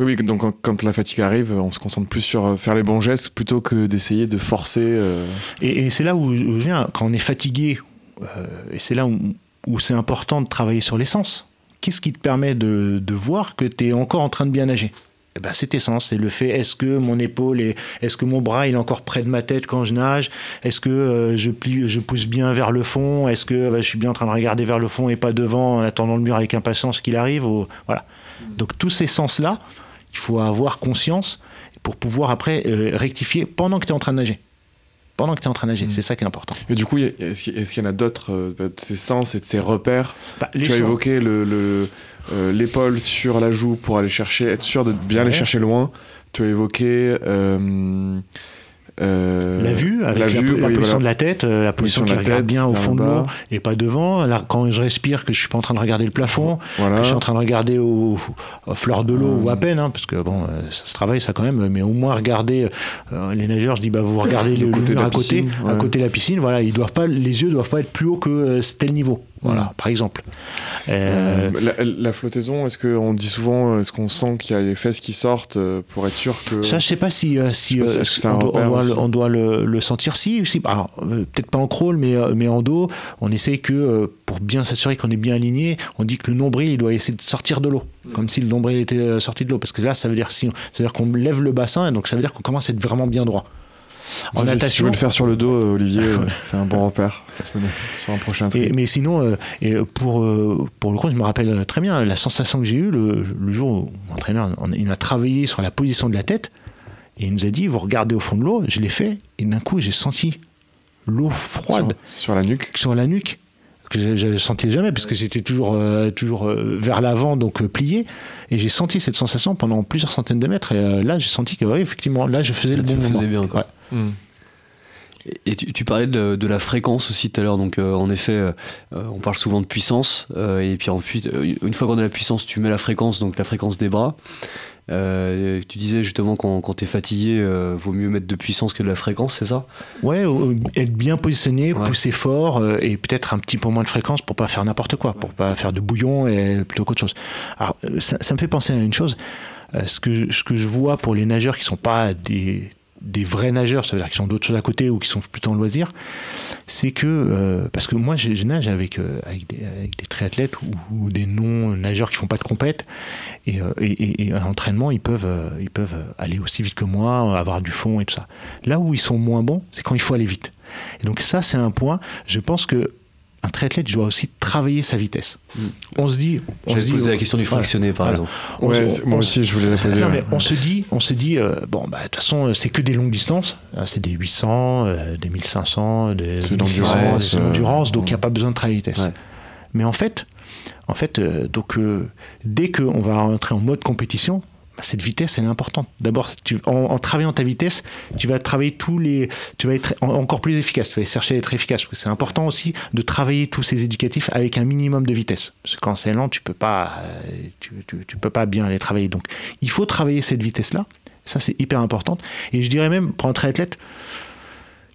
Oui, donc quand, la fatigue arrive, on se concentre plus sur euh, faire les bons gestes plutôt que d'essayer de forcer. euh, Et, c'est là où, je viens, quand on est fatigué, euh, et c'est là où, c'est important de travailler sur l'essence. Qu'est-ce qui te permet de, voir que tu es encore en train de bien nager? Eh ben, c'est tes sens, c'est le fait est-ce que mon épaule est, est-ce que mon bras est encore près de ma tête quand je nage, est-ce que je pousse bien vers le fond, est-ce que je suis bien en train de regarder vers le fond et pas devant en attendant le mur avec impatience qu'il arrive, voilà. Donc tous ces sens là, il faut avoir conscience pour pouvoir après euh, rectifier pendant que tu es en train de nager. Pendant que tu es en train de nager, c'est ça qui est important. Et du coup, est-ce qu'il y en a d'autres euh, de ces sens et de ces repères Bah, Tu as évoqué le- le, euh, l'épaule sur la joue pour aller chercher, être sûr de bien aller chercher loin. Tu as évoqué euh, La vue, avec la, vue, la oui, position voilà. de la tête, euh, la position Position qui la regarde tête, bien au fond de l'eau et pas devant. Là, quand je respire, que je suis pas en train de regarder le plafond, Voilà. que je suis en train de regarder au, au fleur de l'eau Hum. ou à peine, hein, parce que bon, euh, ça se travaille ça quand même, mais au moins regarder euh, les nageurs. Je dis bah vous regardez le, Le côté mur à côté, piscine, à côté de la piscine. Voilà, ils doivent pas, les yeux doivent pas être plus haut que tel niveau. Voilà, Hum. par exemple. Euh, Euh, la, la flottaison, est-ce qu'on dit souvent, est-ce qu'on sent qu'il y a les fesses qui sortent euh, pour être sûr que. Ça, je sais pas si, euh, si pas euh, on, doit, on le, on doit le- le sentir. Si, si. Alors, euh, peut-être pas en crawl, mais, euh, mais en dos, on essaie que, euh, pour bien s'assurer qu'on est bien aligné, on dit que le nombril, il doit essayer de sortir de l'eau. Comme si le nombril était euh, sorti de l'eau. Parce que là, ça veut dire, si, ça veut dire qu'on lève le bassin, et donc ça veut dire qu'on commence à être vraiment bien droit. En c'est- Si tu natation, veux le faire sur le dos, euh, Olivier, euh, c'est un bon repère. Sur un prochain. Et- mais sinon, euh, et pour, pour le coup, je me rappelle très bien la sensation que j'ai eue le, le jour où l'entraîneur on- il a travaillé sur la position de la tête et il nous a dit vous regardez au fond de l'eau. Je l'ai fait et d'un coup j'ai senti l'eau froide Sur, sur la nuque. sur, la nuque que je ne sentais jamais parce que j'étais toujours, euh, toujours euh, vers l'avant donc euh, plié et j'ai senti cette sensation pendant plusieurs centaines de mètres et là j'ai senti que oui effectivement là je faisais Là, le bon le mouvement. faisais bien, quoi. Ouais. Et tu, tu parlais de, de la fréquence aussi tout à l'heure. Donc, euh, en effet, euh, on parle souvent de puissance. euh, et puis ensuite, euh, une fois qu'on a la puissance, tu mets la fréquence, donc la fréquence des bras. Euh, tu disais justement quand, quand tu es fatigué, euh, vaut mieux mettre de puissance que de la fréquence, c'est ça? Ouais, euh, être bien positionné, Ouais. pousser fort euh, et peut-être un petit peu moins de fréquence pour pas faire n'importe quoi, pour pas faire de bouillon et plutôt qu'autre chose. Alors, euh, ça, ça me fait penser à une chose. euh, ce, que, ce que je vois pour les nageurs qui sont pas des, des vrais nageurs, ça veut dire qui ont d'autres choses à côté ou qui sont plutôt en loisir, c'est que, euh, parce que moi je, nage avec, euh, avec, des, triathlètes ou, des non-nageurs qui font pas de compète, et, euh, et, à l'entraînement, ils peuvent, ils peuvent aller aussi vite que moi, avoir du fond et tout ça. Là où ils sont moins bons, c'est quand il faut aller vite. Et donc ça, c'est un point, je pense que un triathlète doit aussi travailler sa vitesse. On se dit... on J'avais se dit, posé la oh, question du voilà. fractionné, par Voilà. exemple. On Ouais, c'est- moi on- aussi, je voulais la poser. non, mais on se dit, on se dit, euh, bon, bah, de toute façon, euh, c'est que des longues distances. hein, C'est des 800, euh, des 1500, des C'est 1600, l'endurance, c'est l'endurance, euh, donc il n'y a pas besoin de travailler vitesse. Ouais. Mais en fait, en fait, euh, donc euh, dès qu'on va rentrer en mode compétition, bah, cette vitesse, elle est importante. D'abord, en, travaillant ta vitesse, tu vas travailler tous les, tu vas être en- encore plus efficace. Tu vas chercher à être efficace. C'est important aussi de travailler tous ces éducatifs avec un minimum de vitesse. Parce que quand c'est lent, tu peux pas, euh, tu, peux pas bien les travailler. Donc, il faut travailler cette vitesse-là. Ça, c'est hyper important. Et je dirais même, pour un triathlète,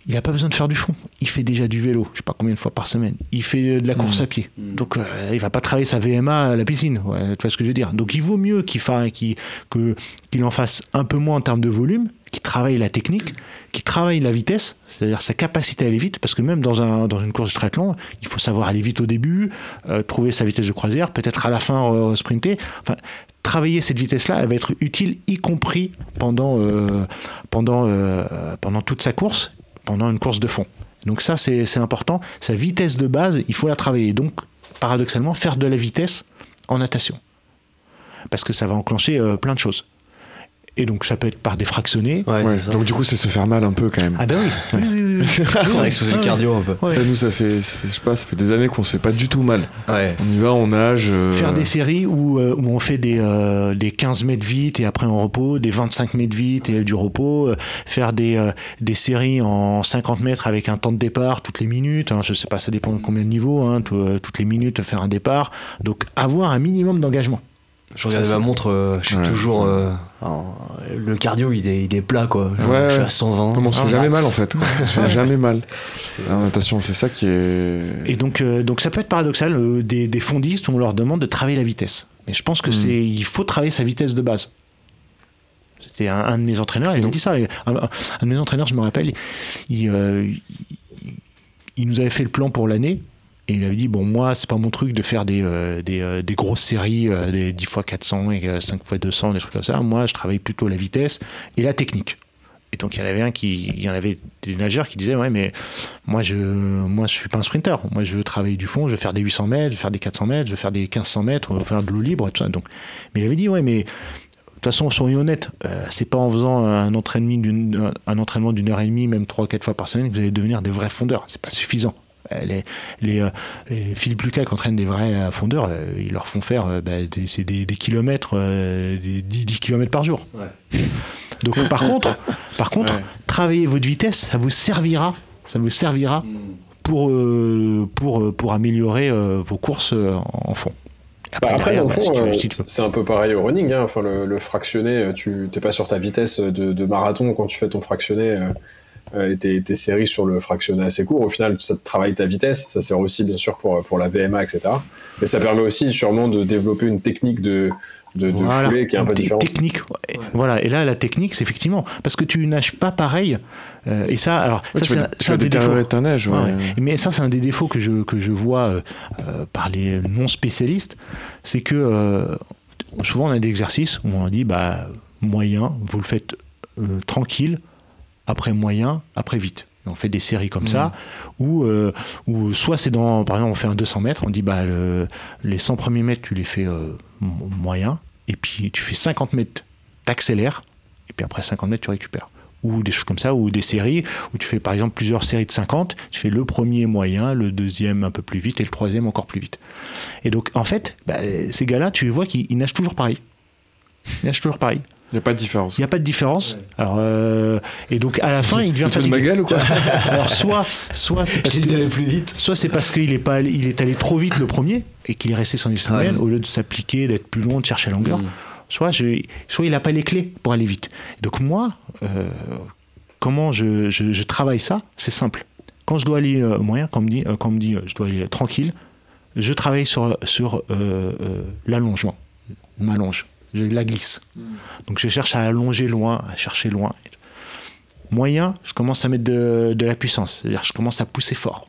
il n'a pas besoin de faire du fond. Il fait déjà du vélo, je sais pas combien de fois par semaine. Il fait de la course à pied. Donc, euh, il va pas travailler sa VMA à la piscine. Ouais, tu vois ce que je veux dire Donc, il vaut mieux qu'il en fasse un peu moins en termes de volume, qu'il travaille la technique, qu'il travaille la vitesse, c'est-à-dire sa capacité à aller vite. Parce que même dans, un, dans une course de triathlon, il faut savoir aller vite au début, euh, trouver sa vitesse de croisière, peut-être à la fin euh, sprinter. Enfin, travailler cette vitesse-là, elle va être utile, y compris pendant, euh, pendant, euh, pendant toute sa course, pendant une course de fond. Donc ça, c'est important. Sa vitesse de base, il faut la travailler. Donc, paradoxalement, faire de la vitesse en natation. Parce que ça va enclencher euh, plein de choses. Et donc, ça peut être par des fractionnés. Ouais, Ouais, donc du coup, c'est se faire mal un peu quand même. Ah ben oui. oui, oui, oui, oui. Faut exposer le Ouais. cardio un peu. Ouais. Nous, ça fait, ça fait- je sais pas, ça fait des années qu'on se fait pas du tout mal. Ouais. On y va, on nage. euh, Faire des séries où, euh, où on fait des, euh, des 15 mètres vite et après on repos, des 25 mètres vite et du repos, euh, faire des, euh, des séries en 50 mètres avec un temps de départ toutes les minutes, hein, je sais pas, ça dépend de combien de niveaux, hein, tout- euh, toutes les minutes faire un départ. Donc avoir un minimum d'engagement. Je regardais ma montre, euh, je suis Ouais, toujours. euh, en- le cardio, il est, il est plat, quoi. Genre, Ouais. Je suis à 120. Comment on se fait Ah, jamais mal en fait. On se fait jamais mal. C'est- La natation, c'est ça qui est. Et donc, euh, donc ça peut être paradoxal, euh, des, des fondistes, on leur demande de travailler la vitesse. Mais je pense que Mm. c'est, il faut travailler sa vitesse de base. C'était un, un de mes entraîneurs, il nous dit ça. Un, un de mes entraîneurs, je me rappelle, il, euh, il- il nous avait fait le plan pour l'année. Et il avait dit bon moi c'est pas mon truc de faire des, euh, euh, des grosses séries euh, des 10 x 400 et euh, 5 x 200 des trucs comme ça moi je travaille plutôt la vitesse et la technique et donc il y en avait un qui il y en avait des nageurs qui disaient ouais mais moi je moi je suis pas un sprinter moi je veux travailler du fond je veux faire des 800 mètres je veux faire des 400 mètres je veux faire des 1500 mètres je veux faire de l'eau libre et tout ça donc mais il avait dit ouais mais de toute façon, soyons honnêtes, euh, c'est pas en faisant un entraînement d'une un entraînement d'une heure et demie, même trois quatre fois par semaine, que vous allez devenir des vrais fondeurs. C'est pas suffisant. Les, les, euh, les Philippe Lucas qui entraînent des vrais euh, fondeurs, euh, ils leur font faire bah, des, c'est des, des kilomètres, des 10, 10 kilomètres par jour. Donc par contre, par contre, Ouais. travailler votre vitesse, ça vous servira, ça vous servira pour euh, pour euh, pour améliorer vos courses en fond. Bah, après, derrière, dans le bah, si fond, euh, c'est un peu pareil au running. Hein. Enfin, le, le fractionné, tu t'es pas sur ta vitesse de, de marathon quand tu fais ton fractionné euh, et tes, tes séries sur le fractionné assez court. Au final, ça te travaille ta vitesse. Ça sert aussi, bien sûr, pour, pour la VMA, etc. Mais ça permet aussi, sûrement, de développer une technique de, de, de Voilà. foulée qui est un peu Te- différente. Technique. ouais. Voilà. Et là, la technique, c'est effectivement parce que tu nages pas pareil. euh, et ça, alors, Ouais, ça, c'est un- tu un des défauts. Ouais. Ouais. Mais ça, c'est un des défauts que je, que je vois euh, euh, par les non spécialistes. C'est que euh, souvent, on a des exercices où on dit bah, moyen, vous le faites euh, tranquille, après moyen, après vite. On fait des séries comme ça, où, euh, où soit c'est dans, par exemple, on fait un 200 mètres, on dit bah, le- les 100 premiers mètres, tu les fais euh, mo- moyen, et puis tu fais 50 mètres, t'accélères, et puis après 50 mètres, tu récupères ou des choses comme ça, ou des séries où tu fais par exemple plusieurs séries de 50, tu fais le premier moyen, le deuxième un peu plus vite et le troisième encore plus vite. Et donc en fait, bah, ces gars-là, tu les vois qu'ils ils nagent toujours pareil. Ils nagent toujours pareil. Il n'y a pas de différence. Il n'y a pas de différence. Alors, euh, et donc à la fin, il devient fous de ma fatigué. gueule ou quoi Alors soit, soit c'est parce d'aller plus vite. soit c'est parce qu'il est pas allé- il est allé trop vite le premier et qu'il est resté sans Ouais. semaine au lieu de s'appliquer, d'être plus long, de chercher la longueur. Mm. Soit, je, soit il n'a pas les clés pour aller vite. Donc moi, euh, comment je, je- je travaille ça? C'est simple. Quand je dois aller euh, moyen, quand on me dit, euh, quand on me dit euh, je dois aller tranquille, je travaille sur, sur euh, euh, l'allongement. M'allonge, la glisse. Donc je cherche à allonger loin, à chercher loin. Moyen, je commence à mettre de, de la puissance, c'est-à-dire je commence à pousser fort,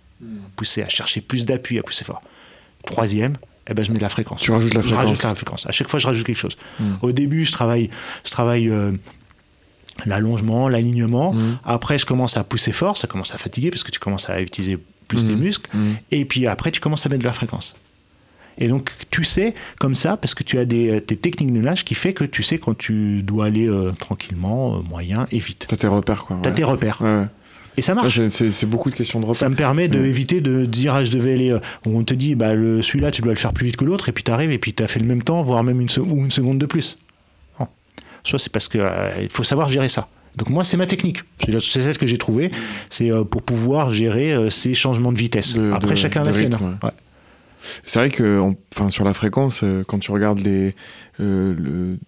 pousser, à chercher plus d'appui, à pousser fort. Troisième, eh ben, je mets de la fréquence. Tu rajoutes la Je fréquence. rajoute la fréquence. À chaque fois, je rajoute quelque chose. Mm. Au début, je travaille, je travaille euh, l'allongement, l'alignement. Mm. Après, je commence à pousser fort, ça commence à fatiguer parce que tu commences à utiliser plus Mm. tes muscles. Et puis après, tu commences à mettre de la fréquence. Et donc, tu sais, comme ça, parce que tu as des, tes techniques de nage qui fait que tu sais quand tu dois aller euh, tranquillement, euh, moyen et vite. T'as tes repères quoi. Tu as ouais. tes repères. Ouais. Et ça marche. c'est- beaucoup de questions de repères. Ça me permet de Mm. éviter de dire ah, je devais aller euh, on te dit bah celui-là tu dois le faire plus vite que l'autre et puis tu arrives et puis tu as fait le même temps voire même une se- ou une seconde de plus. Non. Soit c'est parce euh, il faut savoir gérer ça. Donc moi c'est ma technique. C'est celle que j'ai trouvée, c'est euh, pour pouvoir gérer euh, ces changements de vitesse. De- Après de- chacun a de la sienne. rythme, Ouais. C'est vrai que en- enfin, sur la fréquence, euh, quand tu regardes les, euh, le,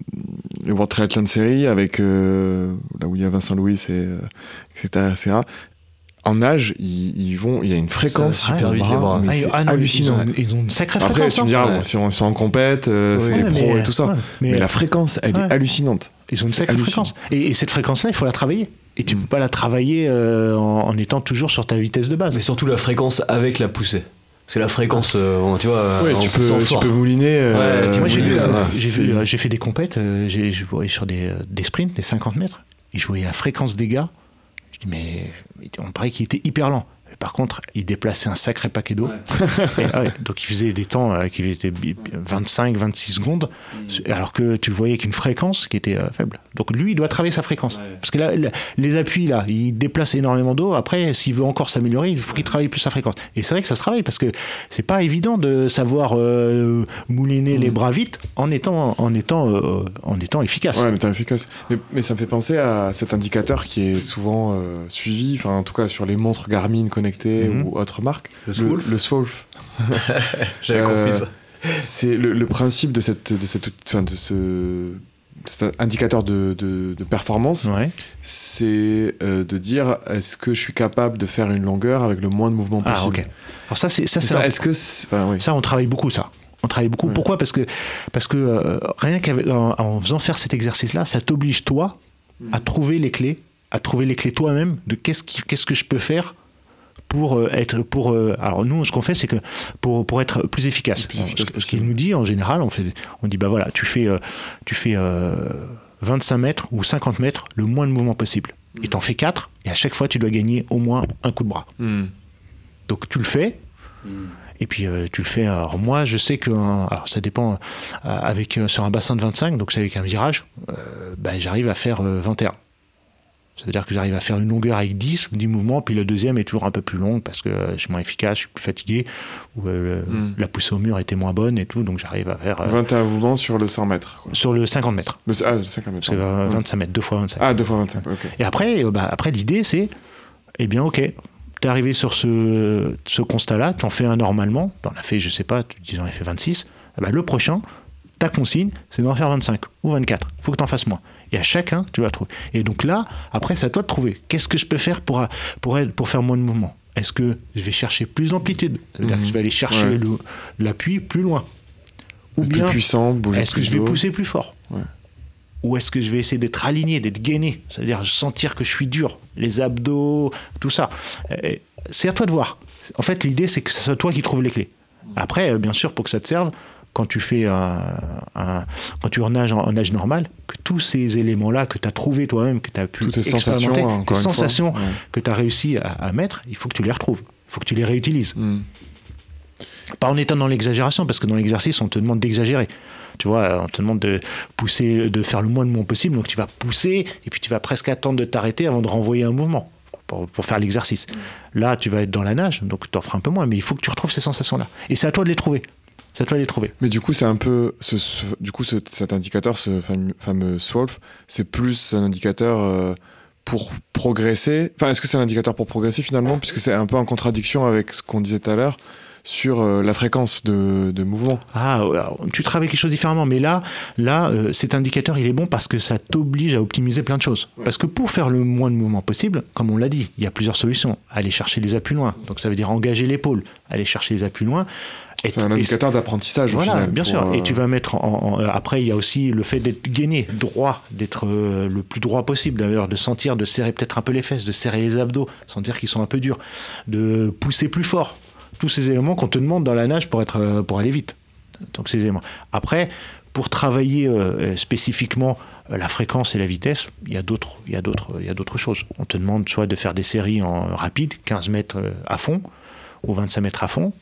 World Triathlon Series avec euh, là où il y a Vincent Louis et euh, etc., etc., en nage, ils, ils vont, il y a une fréquence super au vite, les bras. mais Ah, c'est ah non, hallucinant. Ils ont, ils ont une sacrée Après, fréquence. tu me hein. diras, Ouais. bon, si on, est en compète, euh, c'est Ouais, des pros mais- et tout ça. ouais, mais, mais- la fréquence, elle Ouais. est hallucinante. Ils ont une sacrée hallucinant. fréquence. Et, et cette fréquence-là, il faut la travailler. Et tu ne peux pas la travailler euh, en, en étant toujours sur ta vitesse de base. Mais surtout la fréquence avec la poussée. C'est la fréquence, euh, tu vois, Ouais, en tu, peux, tu peux mouliner. euh, Ouais, tu Moi, j'ai euh, euh, fait des compètes, euh, j'ai je voyais sur des, euh, des sprints, des 50 mètres, et je voyais la fréquence des gars. Je dis, mais on paraît qu'il était hyper lent. Par contre, il déplaçait un sacré paquet d'eau. Ah ouais, donc il faisait des temps euh, qui étaient 25-26 secondes, alors que tu voyais avec une fréquence qui était euh, faible. Donc lui, il doit travailler sa fréquence. Parce que là, les appuis, là, il déplace énormément d'eau. Après, s'il veut encore s'améliorer, il faut qu'il travaille plus sa fréquence. Et c'est vrai que ça se travaille parce que c'est pas évident de savoir euh, mouliner les bras vite en étant, en étant, euh, en étant efficace. Ouais, mais t'es efficace. Mais, mais ça me fait penser à cet indicateur qui est souvent euh, suivi, enfin en tout cas sur les montres Garmin connectées Mhm. ou autres marques. Le Swolf Le Swolf. J'avais Euh, compris ça. c'est le, le principe de cette, de cette, enfin, de ce cet indicateur de, de- de performance, Ouais. c'est euh, de dire est-ce que je suis capable de faire une longueur avec le moins de mouvement Ah, possible? ok. Alors ça, c'est ça, c'est Ça, un- est-ce que c'est- enfin, oui. Ça, on travaille beaucoup, ça. On travaille beaucoup. Ouais. Pourquoi? Parce que, parce que euh, rien qu'en en faisant faire cet exercice-là, ça t'oblige, toi, Mm. à trouver les clés, à trouver les clés toi-même de qu'est-ce, qui- qu'est-ce que je peux faire pour euh, être pour euh, alors nous ce qu'on fait c'est que pour, pour être plus efficace, plus efficace ce, qu'il nous dit en général on fait on dit bah voilà tu fais euh, tu fais euh, 25 mètres ou 50 mètres le moins de mouvement possible et t'en fais 4 et à chaque fois tu dois gagner au moins un coup de bras Hmm. donc tu le fais. Et puis euh, tu le fais. Alors moi, je sais que hein, alors ça dépend. euh, avec euh, sur un bassin de 25, donc c'est avec un virage, euh, bah, j'arrive à faire euh, 21. Ça veut dire que j'arrive à faire une longueur avec 10, 10 mouvements, puis le deuxième est toujours un peu plus long parce que je suis moins efficace, je suis plus fatigué, ou euh, le- Mm. la poussée au mur était moins bonne et tout, donc j'arrive à faire euh, 21 mouvements sur le 100 mètres. quoi. sur le 50 mètres. Le- ah, le 50 mètres. C'est euh, pardon. 25 mètres, deux fois 25. Ah, 2 fois 25, ok. Et après, euh, bah, après l'idée, c'est, eh bien, ok, t'es arrivé sur ce, ce constat-là, t'en fais un normalement, t'en as fait, je sais pas, tu dis j'en ai fait 26, eh ben, le prochain, ta consigne, c'est d'en faire 25 ou 24. Il faut que t'en fasses moins. Et à chacun, tu vas trouver. Et donc là, après, c'est à toi de trouver. Qu'est-ce que je peux faire pour, pour, pour faire moins de mouvement Est-ce que je vais chercher plus d'amplitude? Ça veut dire Mhm. que je vais aller chercher Ouais. l'appui plus loin Ou Être bien, plus puissant, bouger est-ce que plus je vais pousser plus fort? Ouais. Ou est-ce que je vais essayer d'être aligné, d'être gainé? C'est-à-dire sentir que je suis dur, les abdos, tout ça. C'est à toi de voir. En fait, l'idée, c'est que c'est toi qui trouves les clés. Après, euh, bien sûr, pour que ça te serve, quand tu fais un, un- quand tu nages en, en nage normal, que tous ces éléments-là que tu as trouvés toi-même, que tu as pu Toutes tes sensations, expérimenter, tes fois. sensations Ouais. que tu as réussi à, à mettre, il faut que tu les retrouves. Il faut que tu les réutilises. Hmm. Pas en étant dans l'exagération, parce que dans l'exercice, on te demande d'exagérer. Tu vois, on te demande de pousser, de faire le moins de mouvement possible. Donc tu vas pousser, et puis tu vas presque attendre de t'arrêter avant de renvoyer un mouvement pour, pour faire l'exercice. Là, tu vas être dans la nage, donc tu en feras un peu moins, mais il faut que tu retrouves ces sensations-là. Et c'est à toi de les trouver. C'est à toi de les trouver. Mais du coup, c'est un peu. ce- ce- du coup, ce- cet indicateur, ce fameux, fameux SWOLF, c'est plus un indicateur euh, pour progresser. Enfin, est-ce que c'est un indicateur pour progresser finalement? Puisque c'est un peu en contradiction avec ce qu'on disait tout à l'heure sur euh, la fréquence de, de mouvement. Ah, alors, tu travailles quelque chose différemment, mais là, là, euh, cet indicateur, il est bon parce que ça t'oblige à optimiser plein de choses. Parce que pour faire le moins de mouvement possible, comme on l'a dit, il y a plusieurs solutions. Aller chercher les appuis loin, donc ça veut dire engager l'épaule, aller chercher les appuis loin. C'est un indicateur d'apprentissage Voilà, final. bien sûr. Et euh, tu vas mettre en, en- euh, après, il y a aussi le fait d'être gainé, droit, d'être euh, le plus droit possible, d'ailleurs, de sentir, de serrer peut-être un peu les fesses, de serrer les abdos, sentir qu'ils sont un peu durs, de pousser plus fort. Tous ces éléments qu'on te demande dans la nage pour, être, euh, pour aller vite. Donc ces éléments. Après, pour travailler spécifiquement la fréquence et la vitesse, il y a d'autres, il y a d'autres, il y a d'autres choses. On te demande soit de faire des séries en rapide, 15 mètres à fond, ou 25 mètres à fond.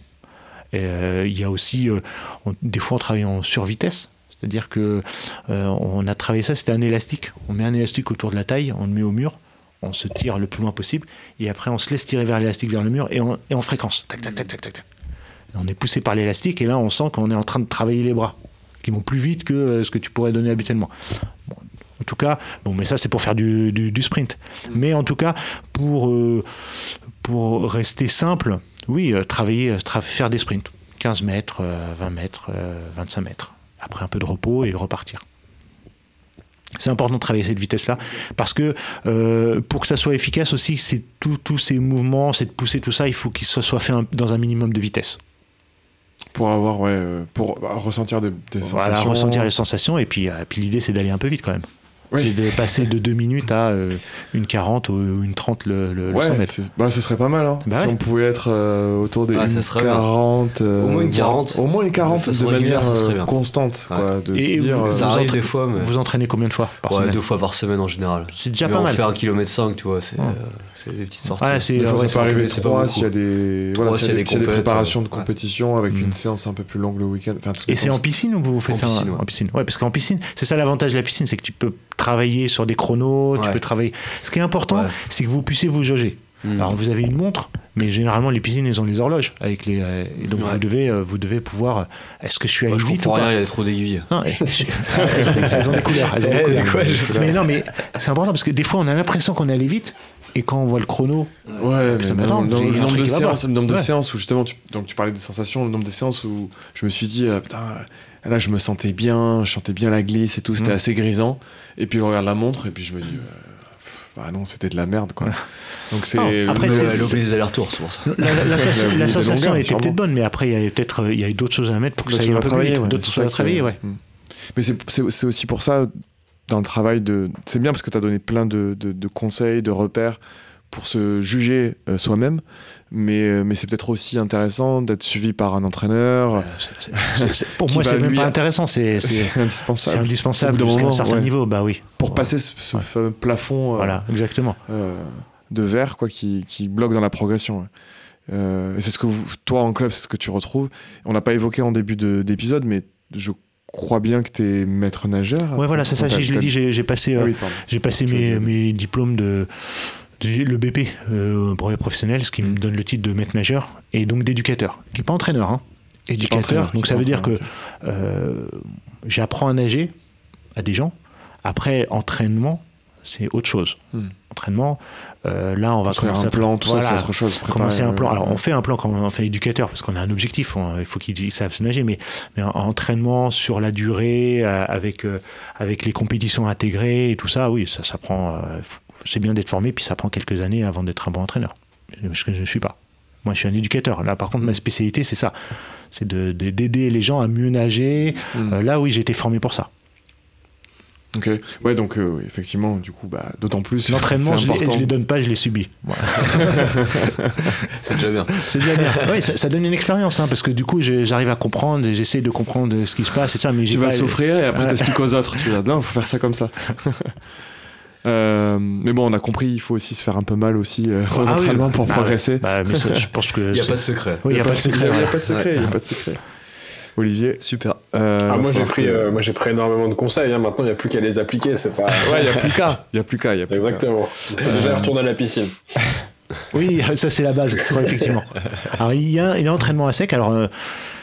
Et, euh, il y a aussi, euh, on- des fois, on travaille en survitesse. C'est-à-dire que euh, on a travaillé ça, c'était un élastique. On met un élastique autour de la taille, on le met au mur, on se tire le plus loin possible, et après on se laisse tirer vers l'élastique, vers le mur, et en, et en fréquence. Tac, tac, tac, tac, tac. Et on est poussé par l'élastique, et là on sent qu'on est en train de travailler les bras, qui vont plus vite que euh, ce que tu pourrais donner habituellement. Bon, en tout cas, bon, mais ça c'est pour faire du, du- du sprint. Mais en tout cas, pour, euh, pour rester simple, oui, euh, travailler, euh, tra- faire des sprints. 15 mètres, euh, 20 mètres, euh, 25 mètres. Après un peu de repos et repartir. C'est important de travailler cette vitesse-là parce que euh, pour que ça soit efficace aussi, c'est tous ces mouvements, cette poussée, tout ça, il faut qu'il soit, soit fait un- dans un minimum de vitesse. Pour avoir, ouais, pour ressentir des, des Voilà, sensations. ressentir les sensations et puis, euh, puis l'idée c'est d'aller un peu vite quand même. Oui. C'est de passer de 2 minutes à euh, une 40 ou une 30 le, le, le 100 Ouais, mètres. c'est- bah, ce serait pas mal. Hein. Bah si ouais. on pouvait être euh, autour des Ouais, bien. 40. euh, Au moins une voire- 40. Au moins une 40 De de, manière ça serait euh, bien. constante. Quoi, de Et dire, vous- euh, Ça vous arrive entra- des fois, mais. Vous entraînez combien de fois par Ouais, semaine deux fois par semaine en général. C'est déjà Mais pas on mal. fait un kilomètre 5, tu vois, c'est Ouais. euh, c'est des petites sorties. Ouais, c'est- Des fois, ouais, ça peut arriver c'est pas trois beaucoup. s'il y a des, préparations de ouais. compétition avec Mm. une séance un peu plus longue le week-end. Et c'est en piscine ou vous faites ça ouais. en piscine? Ouais, parce qu'en piscine, c'est ça l'avantage de la piscine, c'est que tu peux travailler sur des chronos, tu peux travailler. Ce qui est important, Ouais. c'est que vous puissiez vous jauger. Hmm. Alors vous avez une montre, mais généralement les piscines elles ont les horloges avec les euh, et donc Ouais. vous devez euh, vous devez pouvoir. euh, Est-ce que je suis allé Moi, je vite ou rien, il y a trop d'aiguilles. Non, elles, ont des- couleurs. Elles ont des Eh, couleurs. quoi, mais non, mais c'est important parce que des fois on a l'impression qu'on est allé vite et quand on voit le chrono, Ouais, Putain, mais mais attends, le, nombre truc de séances, le nombre de Ouais. séances où justement, tu, donc tu parlais des sensations, le nombre de séances où je me suis dit, euh, putain, là je me sentais bien, je chantais bien la glisse et tout, c'était Mm. assez grisant. Et puis je regarde la montre et puis je me dis, euh, pff, bah non, c'était de la merde quoi. Donc c'est. Non, après, c'est- les allers-retours, c'est pour ça. la, sensation était peut-être bonne, mais après il y avait peut-être euh, il y avait d'autres choses à mettre pour que ça aille un peu d'autres choses à travailler, ouais. Mm. Mais c'est- aussi pour ça, dans le travail de. C'est bien parce que tu as donné plein de, de- de conseils, de repères pour se juger euh, soi-même, mais, euh, mais c'est peut-être aussi intéressant d'être suivi par un entraîneur. C'est- Pour moi, c'est même pas intéressant, c'est c'est- C'est indispensable. indispensable jusqu'à un certain ouais. niveau, bah oui. Pour Ouais. passer ce, ce Ouais. fameux plafond euh, Voilà, exactement. euh, de verre quoi, qui, qui bloque dans la progression. Euh, et c'est ce que vous, toi en club, c'est ce que tu retrouves. On l'a pas évoqué en début de- d'épisode, mais je crois bien que tu es maître nageur. Ouais, voilà, c'est ça, je l'ai dit, j'ai passé, Ah euh, oui, j'ai passé l'as mes, mes diplômes de- le BP, euh, brevet professionnel, ce qui me donne le titre de maître nageur, et donc d'éducateur, qui n'est pas entraîneur, hein. Éducateur, entraîneur, donc ça veut dire que euh, j'apprends à nager à des gens. Après, entraînement, c'est autre chose. Hmm. Entraînement, euh, là, on va Construire commencer un à plan, tout ça, c'est autre chose. préparer, commencer un plan. Alors, on fait un plan quand on fait éducateur, parce qu'on a un objectif. on- il faut qu'ils savent se nager, mais, mais en entraînement sur la durée, euh, avec, euh, avec les compétitions intégrées et tout ça, oui, ça, ça prend. c'est bien d'être formé, puis ça prend quelques années avant d'être un bon entraîneur. Ce que je ne suis pas. Moi, je suis un éducateur. Là, par contre, ma spécialité, c'est ça. C'est de- de- d'aider les gens à mieux nager. Hmm. Euh, là, oui, j'ai été formé pour ça. Ok. Ouais, donc euh, effectivement, du coup, bah, d'autant plus. L'entraînement, je ne les donne pas, je les subis. Voilà. C'est déjà bien. C'est déjà bien. Ouais, ça, ça donne une expérience, hein, parce que du coup, j'arrive à comprendre, et j'essaie de comprendre ce qui se passe et ça, mais Tu vas pas- souffrir et après Ouais. t'expliques aux autres. Tu vas il faut faire ça comme ça. Euh, mais bon, on a compris, il faut aussi se faire un peu mal aussi euh, aux Ah oui, entraînements pour bah progresser. Bah, mais ça, je pense que. Il n'y a pas de secret. Oui, il n'y a pas de secret. Il n'y a ouais. pas de secret. Il y a pas de secret. Olivier, Super. euh, Ah, moi, j'ai pris, que- euh, moi, j'ai pris énormément de conseils. hein. Maintenant, il n'y a plus qu'à les appliquer. C'est pas. Ouais, il n'y a plus qu'à. Il a plus qu'à. il y a plus qu'à. Exactement. Faut déjà retourner à la piscine. Oui, ça c'est la base, ouais, effectivement. Alors il y a, il y a l'entraînement à sec. Alors euh,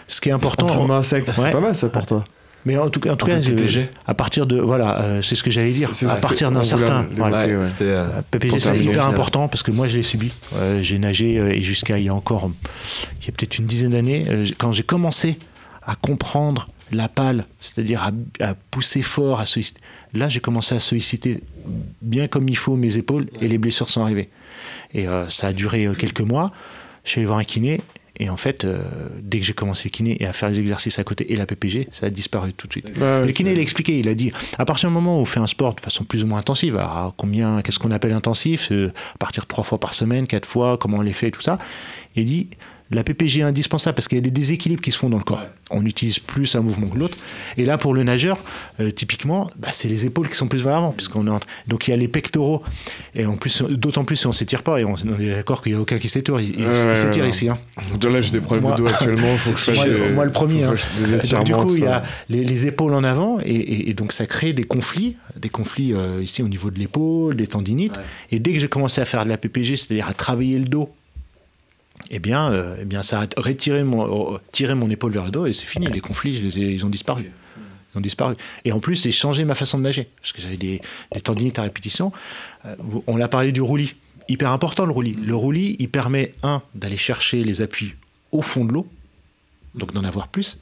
ce qui est important, Entraînement à sec, Ouais. c'est pas mal ça pour toi. mais en tout cas, en tout Un cas, à partir de voilà, euh, c'est ce que j'allais dire. C'est- à partir d'un certain, voilà, ouais. Ouais, c'était. euh, PPG c'est hyper important parce que moi je l'ai subi. Euh, j'ai nagé euh, et jusqu'à il y a encore, il y a peut-être une dizaine d'années, euh, quand j'ai commencé à comprendre la pale, c'est-à-dire à, à pousser fort, à solliciter. Là, j'ai commencé à solliciter bien comme il faut mes épaules et les blessures sont arrivées. Et euh, ça a duré euh, quelques mois. Je suis allé voir un kiné. Et en fait, euh, dès que j'ai commencé le kiné et à faire les exercices à côté et la PPG, ça a disparu tout de suite. Le kiné, il a expliqué, il a dit, à partir du moment où on fait un sport de façon plus ou moins intensive, alors combien, qu'est-ce qu'on appelle intensif, à partir de trois fois par semaine, quatre fois, comment on les fait, tout ça, il dit, la PPG est indispensable parce qu'il y a des déséquilibres qui se font dans le corps. On utilise plus un mouvement que l'autre. Et là, pour le nageur, euh, typiquement, bah, c'est les épaules qui sont plus vers l'avant, puisqu'on est en- donc il y a les pectoraux. Et en plus, d'autant plus si on s'étire pas, et on, on est d'accord qu'il n'y a aucun qui s'étire, il, il- Ouais, il ouais, s'étire ouais. ici. hein. Donc Là, j'ai des problèmes Moi- de dos actuellement. Faut que je Moi, des- moi, le premier, hein. Donc, du coup, il y a les, les épaules en avant, et, et- et donc ça crée des conflits, des conflits euh, ici au niveau de l'épaule, des tendinites. Et dès que j'ai commencé à faire de la PPG, c'est-à-dire à travailler le dos, eh bien, euh, eh bien ça a retiré mon, euh, tiré mon épaule vers le dos, et c'est fini. Les conflits, les ils ont disparu. Ils ont disparu. Et en plus, j'ai changé ma façon de nager, parce que j'avais des, tendinites à répétition. Euh, on a parlé du roulis. Hyper important le roulis. Le roulis, il permet, un, d'aller chercher les appuis au fond de l'eau, donc d'en avoir plus.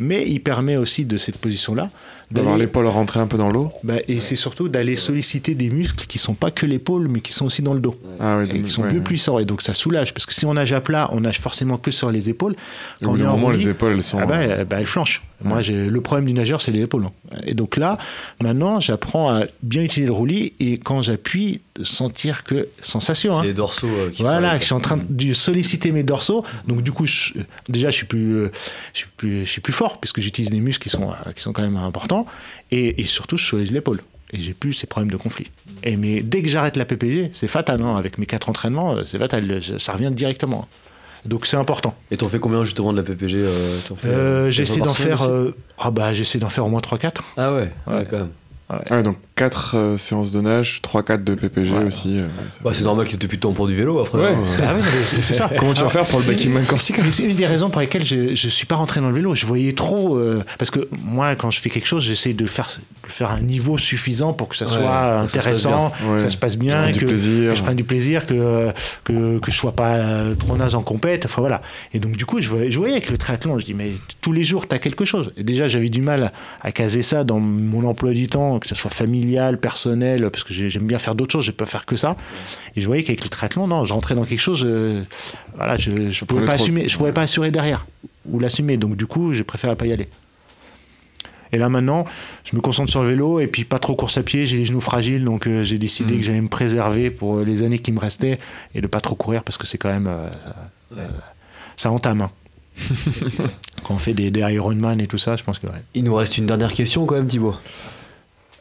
Mais il permet aussi de cette position-là D'avoir l'épaule rentrée un peu dans l'eau. bah, et c'est surtout d'aller solliciter des muscles qui sont pas que l'épaule, mais qui sont aussi dans le dos. Ah ouais, Et donc, qui sont ouais, plus puissants. Et donc ça soulage. Parce que si on nage à plat, on nage forcément que sur les épaules. Au bout on est en moment, roulis, les épaules, elles sont. ah bah, bah, elles flanchent. Moi, j'ai le problème du nageur, c'est les épaules. hein. Et donc là, maintenant, j'apprends à bien utiliser le roulis et quand j'appuie, de sentir que sensation. C'est hein. les dorsaux euh, qui Voilà, je suis en train de solliciter mes dorsaux. Donc du coup, je- déjà, je suis plus, euh, je suis plus, je suis plus fort puisque j'utilise des muscles qui sont, euh, qui sont quand même importants. Et, et surtout, je soulève l'épaule. Et j'ai plus ces problèmes de conflit. Et mais dès que j'arrête la PPG, c'est fatal. hein. Avec mes quatre entraînements, euh, c'est fatal. Ça revient directement. Donc c'est important. Et t'en fais combien justement de la PPG euh, t'en fais, Euh, euh, j'essaie d'en faire. euh, ah bah j'essaie d'en faire au moins 3-4. Ah ouais, ouais, Ouais. quand même. Ouais, donc 4 euh, séances de nage, 3-4 de PPG aussi. euh, Bah, c'est normal qu'il y ait plus de temps pour du vélo après. Ouais. hein. Ah oui, c'est ça. Comment tu vas faire pour le Backing Man Corsica c'est une des raisons pour lesquelles je ne suis pas rentré dans le vélo. Je voyais trop. euh, parce que moi, quand je fais quelque chose, j'essaie de faire, de faire un niveau suffisant pour que ça Ouais, soit que ça se passe intéressant, bien. que ça Ouais. se passe bien, que, je prenne du plaisir, que, que, que je sois pas trop naze en compète. Enfin voilà. Et donc, du coup, je voyais, je voyais avec le triathlon, je dis, mais tous les jours, tu as quelque chose. Et déjà, j'avais du mal à caser ça dans mon emploi du temps, que ce soit familial, personnel, parce que j'ai- j'aime bien faire d'autres choses, je peux faire que ça. Et je voyais qu'avec le triathlon, non, je rentrais dans quelque chose, euh, voilà, je ne pouvais pas trop- assumer, je pouvais pas assurer derrière ou l'assumer. Donc du coup, j'ai préféré pas y aller. Et là maintenant, je me concentre sur le vélo et puis pas trop course à pied. J'ai les genoux fragiles, donc euh, j'ai décidé que j'allais me préserver pour les années qui me restaient et de pas trop courir parce que c'est quand même euh, ça, euh, ça entame. hein. Quand on fait des, des Ironman et tout ça, je pense que ouais. Il nous reste une dernière question quand même, Thibaut.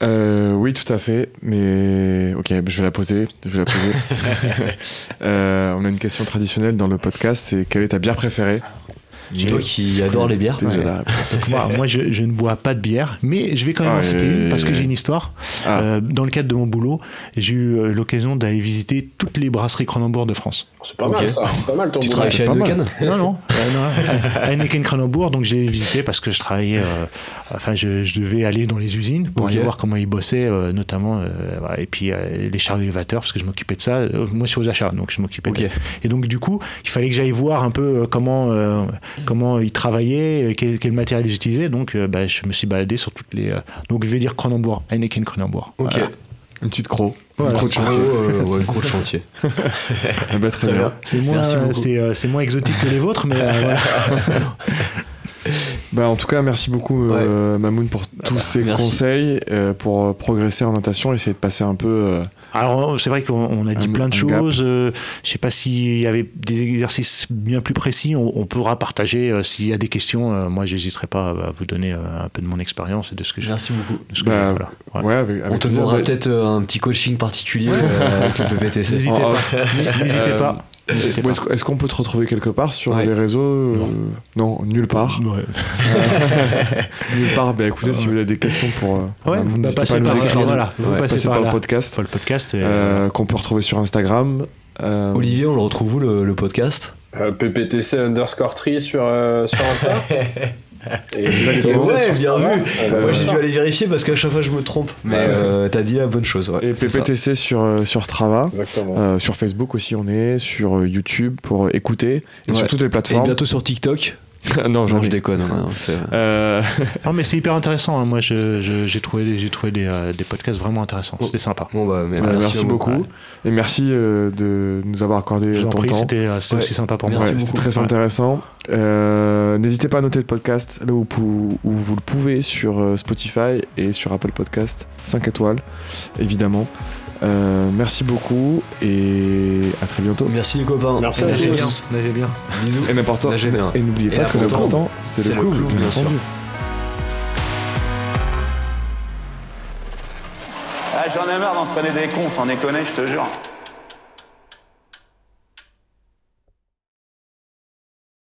Euh, oui, tout à fait. Mais ok, je vais la poser. Je vais la poser. Euh, on a une question traditionnelle dans le podcast. C'est quelle est ta bière préférée? Toi qui adore les bières. Ouais. Donc moi, moi, je, je ne bois pas de bière, mais je vais quand même Ah, en citer une parce que j'ai une histoire. Ah. Euh, dans le cadre de mon boulot, j'ai eu euh, l'occasion d'aller visiter toutes les brasseries Cronenbourg de France. C'est pas mal ça, pas mal ton Tu boulot. travailles chez. Heineken Non, non, euh, non. Heineken Cronenbourg, donc j'ai visité parce que je travaillais, euh, enfin, je, je devais aller dans les usines pour aller voir comment ils bossaient, euh, notamment, euh, et puis euh, les chariots élévateurs, parce que je m'occupais de ça. Euh, moi, je suis aux achats, donc je m'occupais de Et donc, du coup, il fallait que j'aille voir un peu euh, comment, euh, comment ils travaillaient, euh, quel, quel matériel ils utilisaient. Donc, euh, bah, je me suis baladé sur toutes les. euh, donc, je vais dire Cronenbourg, Heineken Cronenbourg. Ok. Voilà. Une petite croc. Voilà. Une croc de chantier. euh, ouais, une croix de chantier. Eh ben, très Très bien. bien. C'est moins, Merci beaucoup. c'est, euh, c'est moins exotique que les vôtres, mais euh, voilà. Bah, en tout cas, merci beaucoup, euh, Mamoun, pour tous ces merci. conseils, euh, pour progresser en natation, essayer de passer un peu. Euh, Alors, c'est vrai qu'on on a dit Un- plein de choses. euh, je sais pas s'il y avait des exercices bien plus précis. On, on pourra partager euh, s'il y a des questions. euh, moi, j'hésiterai pas à vous donner euh, un peu de mon expérience et de ce que je. Merci beaucoup. de ce que Bah, j'ai- voilà. Voilà. ouais, avec, On te demandera peut-être euh, un petit coaching particulier euh, avec le PPTC. N'hésitez En pas. N'hésitez Euh, pas. Est-ce qu'on peut te retrouver quelque part sur Ouais. les réseaux euh, Non, nulle part. Ouais. nulle part. Bah écoutez, si vous avez des questions pour. euh, Ouais, bah, pas passez par. Voilà, vous Ouais, passez Passez par par le podcast. Le podcast. et, euh, qu'on peut retrouver sur Instagram. Euh, Olivier, on le retrouve où le, le podcast? Euh, PPTC underscore tree sur, euh, sur Insta. Et Exactement. Ouais, bien vu. Euh, Moi j'ai dû aller vérifier parce qu'à chaque fois je me trompe. Mais euh, t'as dit la bonne chose. Ouais, Et ça. PPTC sur, euh, sur Strava. Exactement. Euh, sur Facebook aussi, on est. Sur YouTube pour écouter. Et Ouais. sur toutes les Et plateformes. bientôt sur TikTok. Non, Non, je déconne. hein, non, Euh, Non, mais c'est hyper intéressant. hein. Moi, je- je- j'ai trouvé, j'ai trouvé des, euh, des podcasts vraiment intéressants. C'était sympa. Bon bah mais bah, merci, vous. beaucoup. Et merci euh, de nous avoir accordé ton prie, temps. c'était c'était Ouais. aussi sympa pour moi. Ouais, beaucoup. très Ouais. intéressant. Euh, N'hésitez pas à noter le podcast là où, vous le pouvez sur Spotify et sur Apple Podcast. 5 étoiles, évidemment. Euh, merci beaucoup et à très bientôt. Merci les copains. Merci à Nagez tous. bien, nagez bien. Bisous. Et n'importe n'oubliez Et pas que l'important, c'est c'est le le clou, bien bien sûr. Ah, j'en ai marre d'entraîner des cons, sans déconner, je te jure.